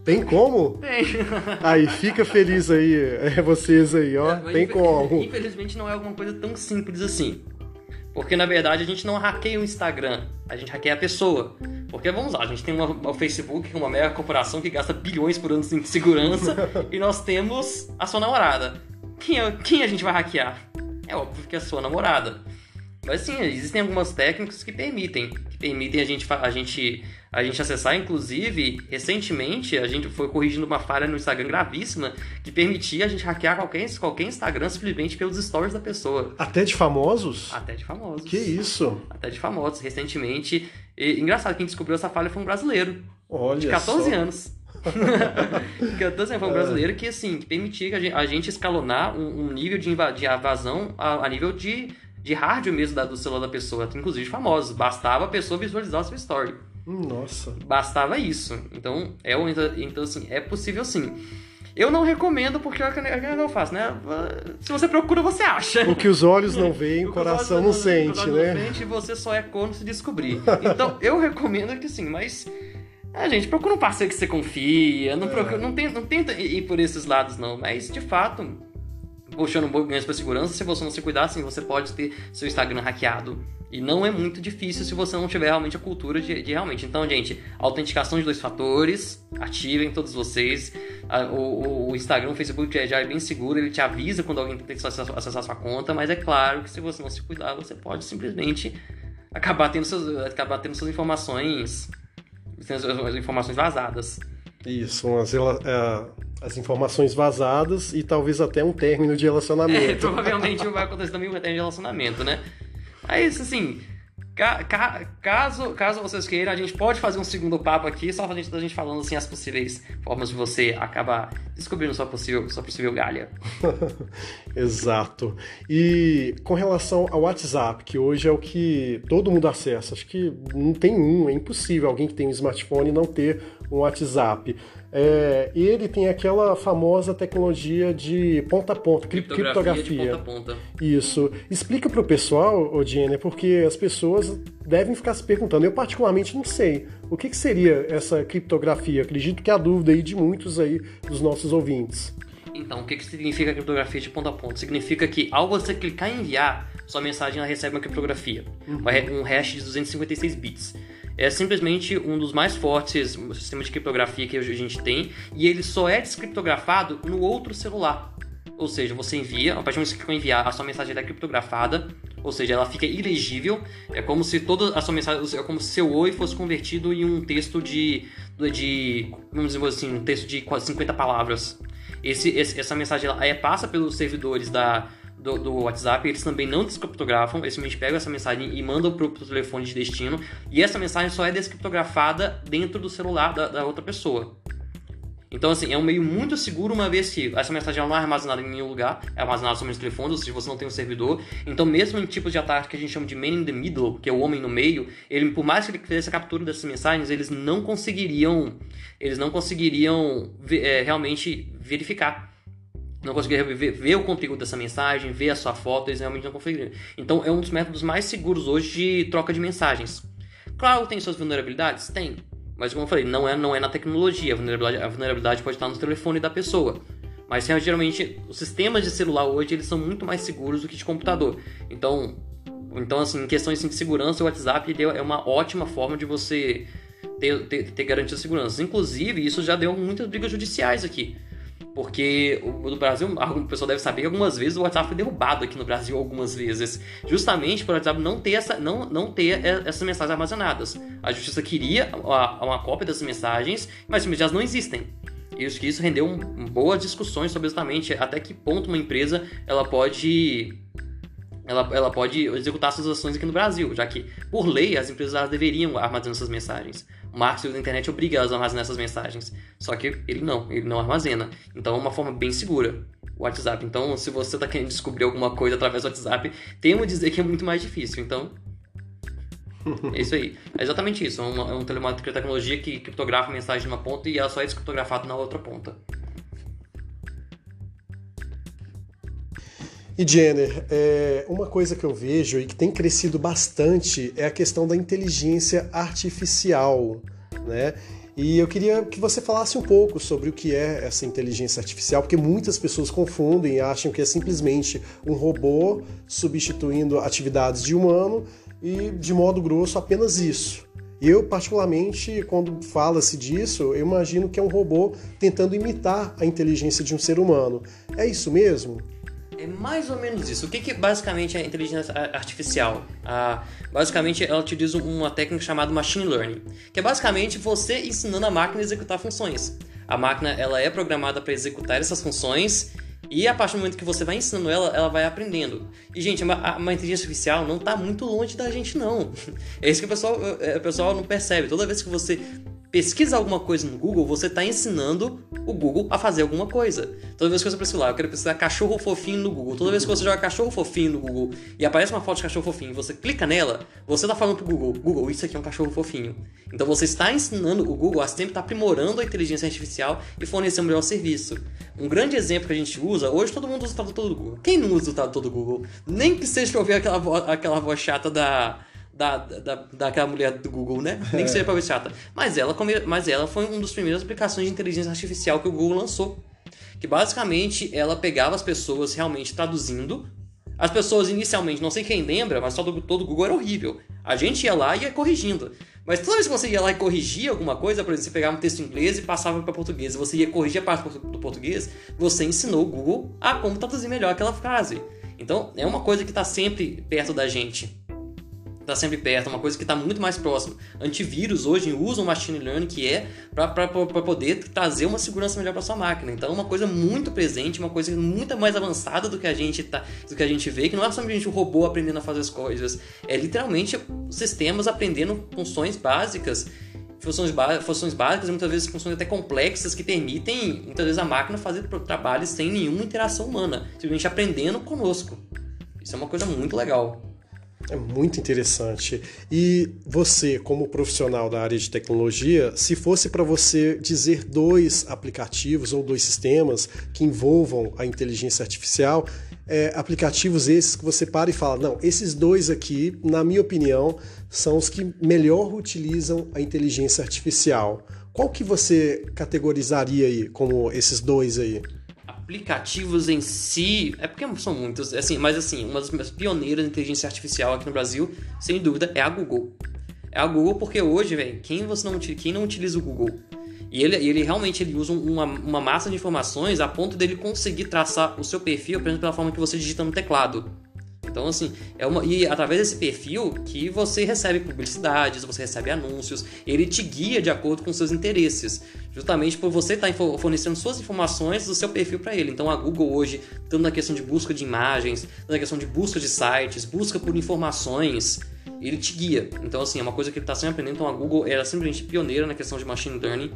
Tem como? Tem. <laughs> Aí, fica feliz aí, é, vocês aí, ó. É, tem como. Infelizmente não é alguma coisa tão simples assim. Porque na verdade a gente não hackeia o Instagram, a gente hackeia a pessoa. Porque vamos lá, a gente tem uma, o Facebook, uma mega corporação que gasta bilhões por ano em segurança, <laughs> e nós temos a sua namorada. Quem, é, quem a gente vai hackear? É óbvio que é a sua namorada. Mas sim, existem algumas técnicas que permitem, que permitem a gente, a gente, a gente acessar. Inclusive, recentemente a gente foi corrigindo uma falha no Instagram gravíssima que permitia a gente hackear qualquer, qualquer Instagram simplesmente pelos stories da pessoa. Até de famosos? Até de famosos. Que isso? Até de famosos. Recentemente, e, engraçado, quem descobriu essa falha foi um brasileiro. Olha de 14 só. anos. <laughs> 14 anos, foi um brasileiro que, assim, que permitia a gente, a gente escalonar um, um nível de, de invasão a, a nível de de hardware mesmo da, do celular da pessoa, inclusive famosos. Bastava a pessoa visualizar a sua story. Nossa. Bastava isso. Então, é, então assim, é possível sim. Eu não recomendo porque é o que eu faço, né? Se você procura, você acha. O que os olhos não <laughs> veem, o coração não, não sente, né? Não sente, você só é quando se descobrir. Então, eu recomendo que sim, mas a gente, procura um parceiro que você confia, não, procura, não, tenta, não tenta ir por esses lados, não. Mas, de fato, puxando mais para segurança, se você não se cuidar, assim, você pode ter seu Instagram hackeado. E não é muito difícil se você não tiver realmente a cultura de, de realmente. Então, gente, autenticação de dois fatores, ativem todos vocês. O, o, Instagram, o Facebook já é bem seguro, ele te avisa quando alguém tenta acessar, acessar sua conta, mas é claro que se você não se cuidar, você pode simplesmente acabar tendo, seus, acabar tendo suas informações, suas informações vazadas. Isso, umas, é, as informações vazadas e talvez até um término de relacionamento. É, provavelmente vai acontecer também um término de relacionamento, né? Aí, assim, ca, ca, caso, caso vocês queiram, a gente pode fazer um segundo papo aqui, só a gente, a gente falando assim as possíveis formas de você acabar descobrindo sua possível, sua possível galha. <laughs> Exato. E com relação ao WhatsApp, que hoje é o que todo mundo acessa, acho que não tem um, é impossível alguém que tem um smartphone não ter um WhatsApp. É, ele tem aquela famosa tecnologia de ponta a ponta, criptografia. criptografia. De ponta a ponta. Isso. Explica para o pessoal, Odiene, porque as pessoas devem ficar se perguntando. Eu particularmente não sei. O que, que seria essa criptografia? Acredito que é a dúvida aí de muitos aí dos nossos ouvintes. Então, o que, que significa criptografia de ponta a ponta? Significa que ao você clicar em enviar, sua mensagem ela recebe uma criptografia, uhum. um hash de 256 bits é simplesmente um dos mais fortes sistemas de criptografia que a gente tem e ele só é descriptografado no outro celular. Ou seja, você envia, a partir do momento que você enviar, a sua mensagem é criptografada, ou seja, ela fica ilegível. É como se toda a sua mensagem, é como se seu oi fosse convertido em um texto de, de vamos dizer assim, um texto de quase 50 palavras. Esse, essa mensagem ela é, passa pelos servidores da, do, do, WhatsApp, eles também não descriptografam, eles simplesmente pegam essa mensagem e mandam para o telefone de destino, e essa mensagem só é descriptografada dentro do celular da, da, outra pessoa. Então, assim, é um meio muito seguro, uma vez que essa mensagem não é armazenada em nenhum lugar, é armazenada somente no telefone, ou seja, você não tem um servidor. Então, mesmo em tipos de ataque que a gente chama de man in the middle, que é o homem no meio, ele, por mais que ele fizesse a captura dessas mensagens, eles não conseguiriam, eles não conseguiriam é, realmente verificar não conseguiria ver, ver, o conteúdo dessa mensagem, ver a sua foto, eles realmente não conseguiriam. Então é um dos métodos mais seguros hoje de troca de mensagens. Claro, tem suas vulnerabilidades? Tem. Mas como eu falei, não é, não é na tecnologia. A vulnerabilidade, a vulnerabilidade pode estar no telefone da pessoa. Mas geralmente os sistemas de celular hoje eles são muito mais seguros do que de computador. Então, então assim, em questões assim, de segurança, o WhatsApp é uma ótima forma de você ter, ter, ter garantia de segurança. Inclusive, isso já deu muitas brigas judiciais aqui. Porque no Brasil, o pessoal deve saber que algumas vezes o WhatsApp foi derrubado aqui no Brasil algumas vezes, justamente por WhatsApp não ter, essa, não, não ter essas mensagens armazenadas. A justiça queria uma, cópia dessas mensagens, mas elas não existem. Que isso rendeu um, boas discussões sobre exatamente até que ponto uma empresa ela pode ela, ela pode executar suas ações aqui no Brasil, já que, por lei, as empresas deveriam armazenar essas mensagens. O Mark da internet obriga elas a armazenar essas mensagens. Só que ele não, ele não armazena. Então é uma forma bem segura o WhatsApp. Então, se você está querendo descobrir alguma coisa através do WhatsApp, temo dizer que é muito mais difícil. Então, <laughs> é isso aí. É exatamente isso. É, uma, é um telemarketing de tecnologia que criptografa mensagem numa ponta e ela só é descriptografada na outra ponta. E Jenner, é, uma coisa que eu vejo e que tem crescido bastante é a questão da inteligência artificial, né? E eu queria que você falasse um pouco sobre o que é essa inteligência artificial, porque muitas pessoas confundem e acham que é simplesmente um robô substituindo atividades de humano e, de modo grosso, apenas isso. Eu, particularmente, quando fala-se disso, eu imagino que é um robô tentando imitar a inteligência de um ser humano. É isso mesmo? É mais ou menos isso. O que, que basicamente é inteligência artificial? Ah, basicamente, ela utiliza uma técnica chamada machine learning, que é basicamente você ensinando a máquina a executar funções. A máquina ela é programada para executar essas funções e a partir do momento que você vai ensinando ela, ela vai aprendendo. E, gente, uma, uma inteligência artificial não está muito longe da gente, não. <laughs> É isso que o pessoal, é, o pessoal não percebe. Toda vez que você pesquisa alguma coisa no Google, você está ensinando o Google a fazer alguma coisa. Toda vez que você pesquisar, eu quero pesquisar cachorro fofinho no Google. Toda vez que você joga cachorro fofinho no Google e aparece uma foto de cachorro fofinho e você clica nela, você está falando pro Google, Google, isso aqui é um cachorro fofinho. Então você está ensinando o Google a sempre estar tá aprimorando a inteligência artificial e fornecer um melhor serviço. Um grande exemplo que a gente usa, hoje todo mundo usa o tradutor do Google. Quem não usa o tradutor do Google? Nem que seja pra ouvir aquela, vo aquela voz chata da da, da, daquela mulher do Google, né? Nem que seja pra ver chata. Mas ela, mas ela foi uma das primeiras aplicações de inteligência artificial que o Google lançou. Que basicamente ela pegava as pessoas realmente traduzindo. As pessoas inicialmente, não sei quem lembra, mas todo, todo o Google era horrível. A gente ia lá e ia corrigindo. Mas toda vez que você ia lá e corrigia alguma coisa, por exemplo, você pegava um texto em inglês e passava para português, você ia corrigir a parte do português, você ensinou o Google a como traduzir melhor aquela frase. Então, é uma coisa que está sempre perto da gente está sempre perto, é uma coisa que está muito mais próxima. Antivírus hoje usam machine learning que é para poder trazer uma segurança melhor para sua máquina. Então é uma coisa muito presente, uma coisa muito mais avançada do que a gente tá, do que a gente vê, que não é somente o robô aprendendo a fazer as coisas, é literalmente sistemas aprendendo funções básicas funções, funções básicas e muitas vezes funções até complexas que permitem muitas vezes a máquina fazer trabalhos sem nenhuma interação humana, simplesmente aprendendo conosco. Isso é uma coisa muito legal. É muito interessante. E você, como profissional da área de tecnologia, se fosse para você dizer dois aplicativos ou dois sistemas que envolvam a inteligência artificial, é, aplicativos esses que você para e fala: não, esses dois aqui, na minha opinião, são os que melhor utilizam a inteligência artificial. Qual que você categorizaria aí como esses dois aí? Aplicativos em si, é porque são muitos, assim, mas assim, uma das pioneiras de inteligência artificial aqui no Brasil, sem dúvida, é a Google. É a Google porque hoje, velho, quem você não quem não utiliza o Google? E ele, ele realmente ele usa uma, uma massa de informações a ponto dele conseguir traçar o seu perfil, por exemplo, pela forma que você digita no teclado. Então, assim, é uma. E através desse perfil que você recebe publicidades, você recebe anúncios, ele te guia de acordo com seus interesses. Justamente por você estar tá fornecendo suas informações do seu perfil para ele. Então a Google hoje, tanto na questão de busca de imagens, tanto na questão de busca de sites, busca por informações, ele te guia. Então, assim, é uma coisa que ele está sempre aprendendo. Então a Google era simplesmente pioneira na questão de machine learning.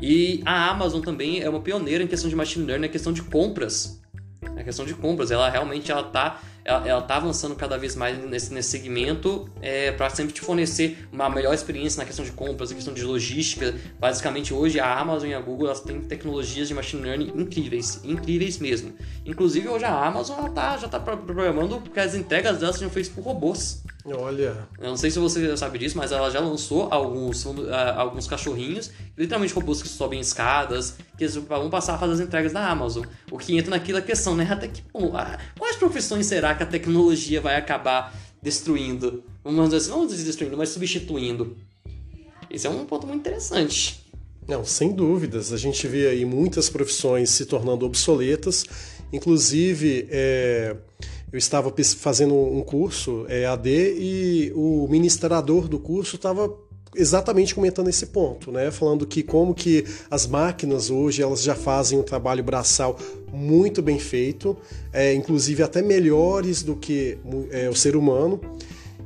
E a Amazon também é uma pioneira em questão de machine learning, na questão de compras. Na questão de compras, ela realmente ela está ela, ela tá avançando cada vez mais nesse, nesse segmento é, para sempre te fornecer uma melhor experiência na questão de compras, na questão de logística. Basicamente, hoje a Amazon e a Google elas têm tecnologias de machine learning incríveis, incríveis mesmo. Inclusive, hoje a Amazon ela tá, já está programando porque as entregas delas sejam feitas por robôs. Olha. Eu não sei se você sabe disso, mas ela já lançou alguns, uh, alguns cachorrinhos, literalmente robôs que sobem escadas, que vão passar a fazer as entregas da Amazon. O que entra naquela questão, né? Até que bom, ah, quais profissões será que a tecnologia vai acabar destruindo? Vamos dizer assim, não destruindo, mas substituindo. Esse é um ponto muito interessante. Não, sem dúvidas. A gente vê aí muitas profissões se tornando obsoletas. Inclusive, é, eu estava fazendo um curso é, AD e o ministrador do curso estava exatamente comentando esse ponto, né? Falando que como que as máquinas hoje elas já fazem um trabalho braçal muito bem feito, é, inclusive até melhores do que é, o ser humano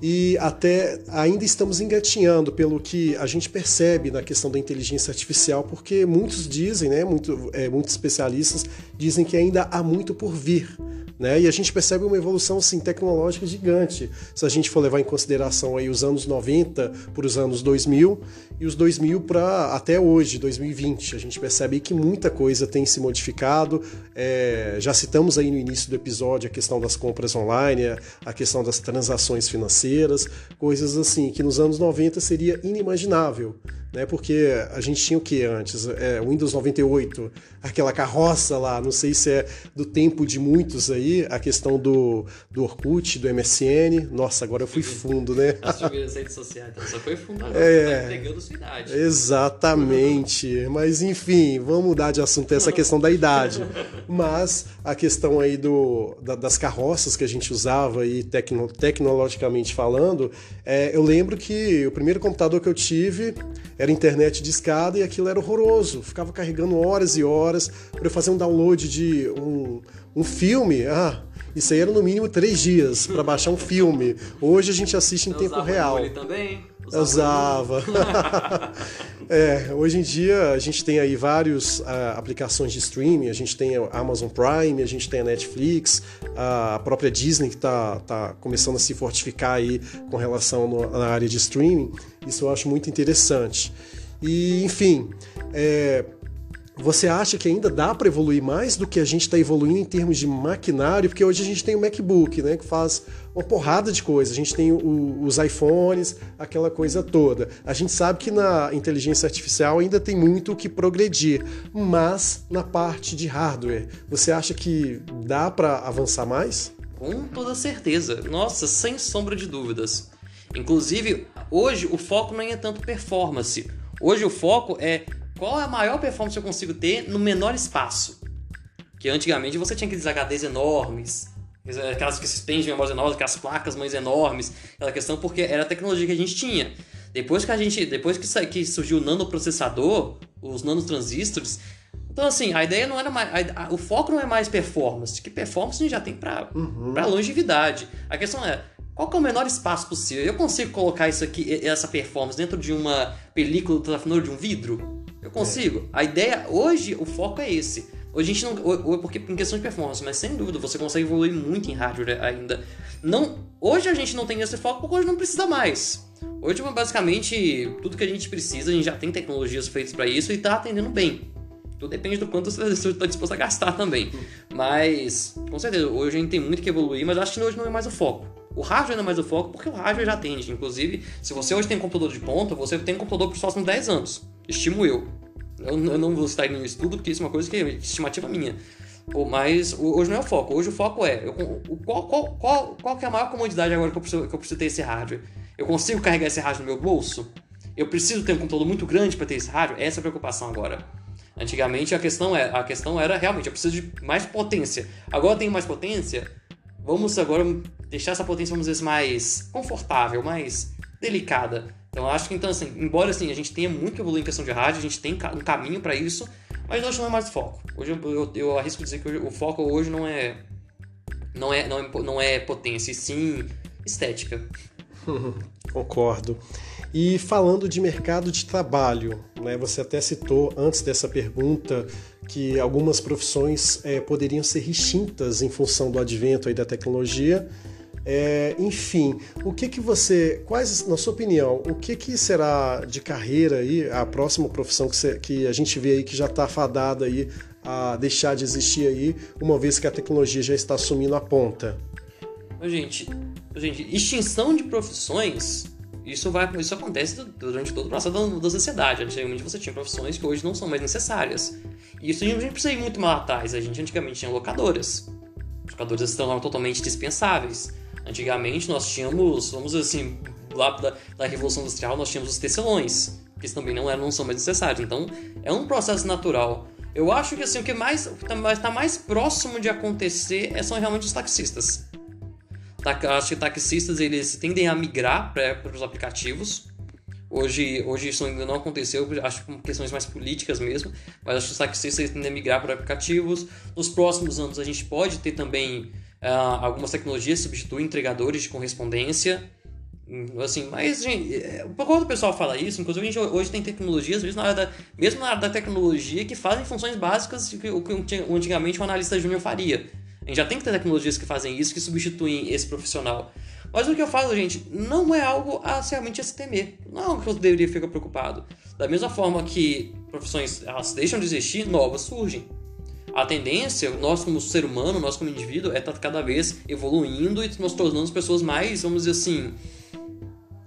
e até ainda estamos engatinhando pelo que a gente percebe na questão da inteligência artificial, porque muitos dizem, né, muito, é, muitos especialistas dizem que ainda há muito por vir. Né? E a gente percebe uma evolução assim, tecnológica gigante. Se a gente for levar em consideração aí os anos 90 para os anos 2000 e os 2000 para até hoje, 2020, a gente percebe que muita coisa tem se modificado. É, já citamos aí no início do episódio a questão das compras online, a questão das transações financeiras, coisas assim que nos anos 90 seria inimaginável né? Porque a gente tinha o que antes? É, Windows 98, aquela carroça lá, não sei se é do tempo de muitos aí, a questão do, do Orkut, do MSN. Nossa, agora eu fui fundo, né? As primeiras redes sociais, então só foi fundo agora, é, tá entregando sua idade. Exatamente. Mas enfim, vamos mudar de assunto essa questão da idade. Mas a questão aí do, da, das carroças que a gente usava aí tecno, tecnologicamente falando, é, eu lembro que o primeiro computador que eu tive era internet de escada e aquilo era horroroso. Ficava carregando horas e horas para eu fazer um download de um, um filme. Ah, isso aí era no mínimo três dias para baixar um filme. Hoje a gente assiste em eu tempo real. também? Eu usava. <laughs> é, hoje em dia a gente tem aí várias uh, aplicações de streaming. A gente tem a Amazon Prime, a gente tem a Netflix, a própria Disney que está tá começando a se fortificar aí com relação no, na área de streaming. Isso eu acho muito interessante. E, enfim, é, você acha que ainda dá para evoluir mais do que a gente está evoluindo em termos de maquinário? Porque hoje a gente tem o MacBook, né, que faz uma porrada de coisa. A gente tem o, os iPhones, aquela coisa toda. A gente sabe que na inteligência artificial ainda tem muito o que progredir, mas na parte de hardware, você acha que dá para avançar mais? Com toda certeza. Nossa, sem sombra de dúvidas. Inclusive, hoje o foco não é tanto performance. Hoje o foco é qual é a maior performance que eu consigo ter no menor espaço. Que antigamente você tinha aqueles HDs enormes, aquelas que de memórias enormes, aquelas placas mais enormes, aquela questão porque era a tecnologia que a gente tinha. Depois que a gente, depois que, que surgiu o nanoprocessador, os nanotransistores, então assim, a ideia não era mais, a, a, o foco não é mais performance, que performance a gente já tem para uhum. longevidade. A questão é qual que é o menor espaço possível? Eu consigo colocar isso aqui, essa performance dentro de uma película ultrafinura de um vidro? Eu consigo. É. A ideia, hoje, o foco é esse. Hoje a gente não. Porque em questão de performance, mas sem dúvida, você consegue evoluir muito em hardware ainda. Não, hoje a gente não tem esse foco porque hoje não precisa mais. Hoje, basicamente, tudo que a gente precisa, a gente já tem tecnologias feitas para isso e está atendendo bem. Tudo depende do quanto você está <laughs> disposto a gastar também. Mas, com certeza, hoje a gente tem muito que evoluir, mas acho que hoje não é mais o foco. O hardware não é mais o foco porque o hardware já atende. Inclusive, se você hoje tem um computador de ponta, você tem um computador para os próximos 10 anos. Estimo eu. eu. Não vou citar nenhum estudo porque isso é uma coisa que é estimativa minha. Mas hoje não é o foco. Hoje o foco é eu, qual, qual, qual, qual que é a maior comodidade agora que eu, preciso, que eu preciso ter esse hardware? Eu consigo carregar esse hardware no meu bolso? Eu preciso ter um computador muito grande para ter esse hardware? Essa é a preocupação agora. Antigamente a questão, é, a questão era realmente eu preciso de mais potência. Agora eu tenho mais potência, Vamos agora deixar essa potência, vamos dizer assim, mais confortável, mais delicada. Então acho que, então, assim, embora assim, a gente tenha muito que evoluir em questão de rádio, a gente tem um caminho para isso, mas hoje não é mais o foco. Hoje eu, eu, eu arrisco dizer que hoje, o foco hoje não é, não é, não é, não é potência, e sim estética. <laughs> Concordo. E falando de mercado de trabalho, né, você até citou antes dessa pergunta que algumas profissões é, poderiam ser extintas em função do advento aí da tecnologia. É, enfim, o que que você, quais, na sua opinião, o que que será de carreira aí, a próxima profissão que, você, que a gente vê aí que já está fadada aí a deixar de existir aí, uma vez que a tecnologia já está assumindo a ponta? Gente, gente, extinção de profissões isso, vai, isso acontece durante todo o processo da, da sociedade. Antigamente você tinha profissões que hoje não são mais necessárias. E isso a gente precisa ir muito mais atrás. A gente antigamente tinha locadoras. As locadoras tornaram totalmente dispensáveis. Antigamente nós tínhamos, vamos dizer assim, lá da, da Revolução Industrial nós tínhamos os tecelões, que também não, eram, não são mais necessários. Então é um processo natural. Eu acho que assim, o que mais está tá mais próximo de acontecer é, são realmente os taxistas acho que taxistas eles tendem a migrar para os aplicativos. Hoje, hoje isso ainda não aconteceu, acho que questões mais políticas mesmo, mas acho que o taxista tende a migrar para aplicativos. Nos próximos anos a gente pode ter também uh, algumas tecnologias substituem entregadores de correspondência. Hum, assim, mas, gente, é, quando o pessoal fala isso, inclusive a gente hoje tem tecnologias, mesmo na área da, mesmo na área da tecnologia, que fazem funções básicas que, que antigamente um analista júnior faria. A gente já tem que ter tecnologias que fazem isso, que substituem esse profissional. Mas o que eu falo, gente, não é algo a realmente a se temer. Não é algo que eu deveria ficar preocupado. Da mesma forma que profissões elas deixam de existir, novas surgem. A tendência, nós como ser humano, nós como indivíduo, é estar cada vez evoluindo e nos tornando pessoas mais, vamos dizer assim,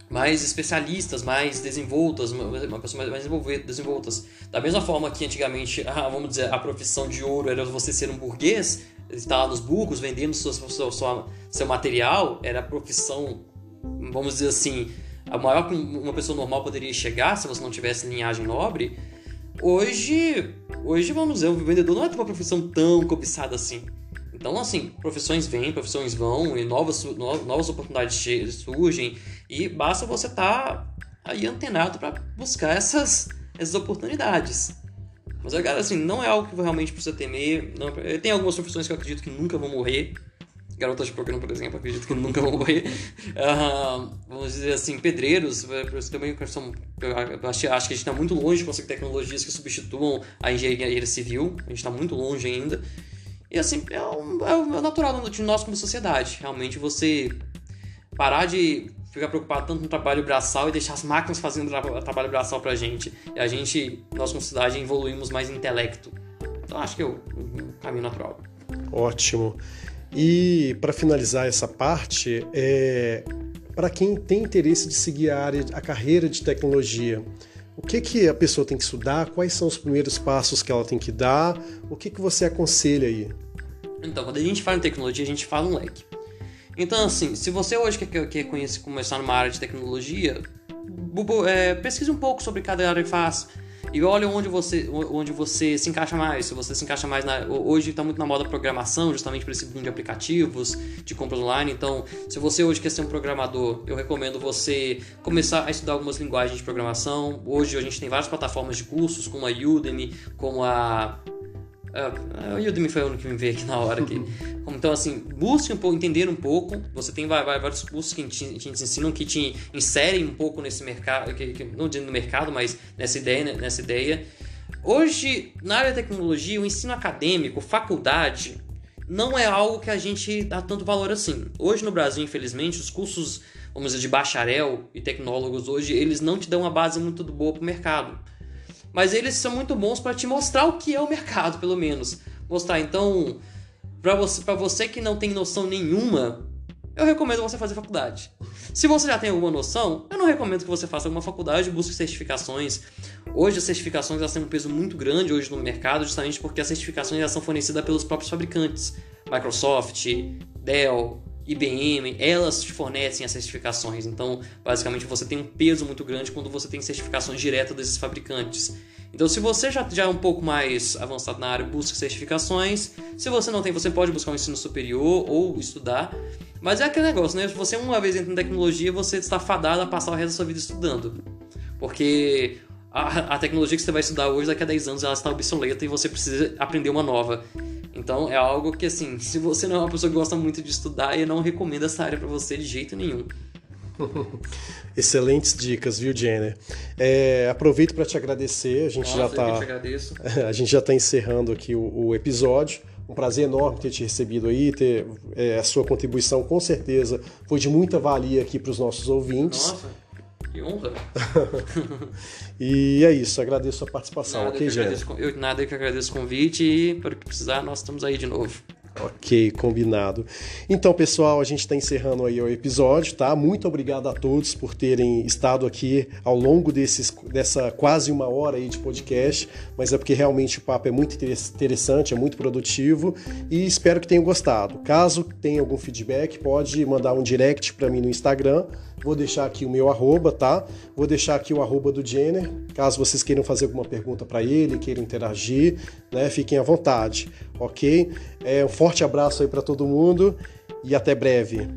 mais especialistas, mais desenvoltas, uma pessoa mais desenvoltas. Da mesma forma que antigamente, <laughs> ah, vamos dizer, a profissão de ouro era você ser um burguês, estar lá nos burgos vendendo sua, sua, sua, seu material, era a profissão, vamos dizer assim, a maior que uma pessoa normal poderia chegar se você não tivesse linhagem nobre. Hoje, hoje vamos dizer, o vendedor não é uma profissão tão cobiçada assim. Então, assim, profissões vêm, profissões vão e novas, novas oportunidades surgem e basta você estar tá aí antenado para buscar essas, essas oportunidades. Mas, cara, assim, não é algo que realmente precisa temer. Não, tem algumas profissões que eu acredito que nunca vão morrer. Garotas programa, por exemplo, acredito que nunca vão morrer. <laughs> Uh, vamos dizer assim, pedreiros, também são, acho, acho que a gente está muito longe de conseguir tecnologias que substituam a engenharia civil. A gente está muito longe ainda. E assim, é, um, é o natural de nós como sociedade. Realmente você parar de ficar preocupado tanto no trabalho braçal e deixar as máquinas fazendo tra trabalho braçal pra gente. E a gente, nós como sociedade, evoluímos mais intelecto. Então acho que é o, o caminho natural. Ótimo. E para finalizar essa parte, é, para quem tem interesse de seguir a área, a carreira de tecnologia, o que, que a pessoa tem que estudar? Quais são os primeiros passos que ela tem que dar? O que, que você aconselha aí? Então, quando a gente fala em tecnologia, a gente fala um leque. Então, assim, se você hoje quer, quer conhecer, começar numa área de tecnologia, é, pesquise um pouco sobre cada área que faz. E olha onde você, onde você se encaixa mais. Se você se encaixa mais na. Hoje está muito na moda programação, justamente para esse boom de aplicativos, de compras online. Então, se você hoje quer ser um programador, eu recomendo você começar a estudar algumas linguagens de programação. Hoje a gente tem várias plataformas de cursos, como a Udemy, como a Uh, o Udemy foi o único que me veio aqui na hora. Aqui. <laughs> Então, assim, busque um pouco, entender um pouco. Você tem vários cursos que te, te ensinam, que te inserem um pouco nesse mercado, que, que, não dizendo no mercado, mas nessa ideia, né, nessa ideia. Hoje, na área de tecnologia, o ensino acadêmico, faculdade, não é algo que a gente dá tanto valor assim. Hoje no Brasil, infelizmente, os cursos, vamos dizer, de bacharel e tecnólogos hoje, eles não te dão uma base muito boa para o mercado mas eles são muito bons para te mostrar o que é o mercado, pelo menos. Mostrar, então, para você, você que não tem noção nenhuma, eu recomendo você fazer faculdade. Se você já tem alguma noção, eu não recomendo que você faça alguma faculdade, busque certificações. Hoje as certificações elas têm um peso muito grande hoje no mercado, justamente porque as certificações elas são fornecidas pelos próprios fabricantes. Microsoft, Dell, IBM, elas te fornecem as certificações. Então, basicamente, você tem um peso muito grande quando você tem certificações diretas desses fabricantes. Então, se você já, já é um pouco mais avançado na área, busque certificações. Se você não tem, você pode buscar um ensino superior ou estudar. Mas é aquele negócio, né? Se você uma vez entra em tecnologia, você está fadado a passar o resto da sua vida estudando. Porque a, a tecnologia que você vai estudar hoje, daqui a 10 anos, ela está obsoleta e você precisa aprender uma nova. Então é algo que, assim, se você não é uma pessoa que gosta muito de estudar, eu não recomendo essa área para você de jeito nenhum. <laughs> Excelentes dicas, viu, Jenner? É, aproveito para te agradecer. A gente Nossa, já está. <laughs> A gente já está encerrando aqui o, o, episódio. Um prazer enorme ter te recebido aí, ter é, a sua contribuição com certeza foi de muita valia aqui para os nossos ouvintes. Nossa. Que honra. <laughs> e é isso, agradeço a participação, nada ok, Gênero? Eu nada que agradeço o convite e para o que precisar, nós estamos aí de novo. Ok, combinado. Então, pessoal, a gente está encerrando aí o episódio, tá? Muito obrigado a todos por terem estado aqui ao longo desses, dessa quase uma hora aí de podcast, mas é porque realmente o papo é muito interessante, é muito produtivo e espero que tenham gostado. Caso tenha algum feedback, pode mandar um direct para mim no Instagram Vou deixar aqui o meu arroba, tá? Vou deixar aqui o arroba do Jenner, caso vocês queiram fazer alguma pergunta para ele, queiram interagir, né? Fiquem à vontade, ok? É, um forte abraço aí para todo mundo e até breve.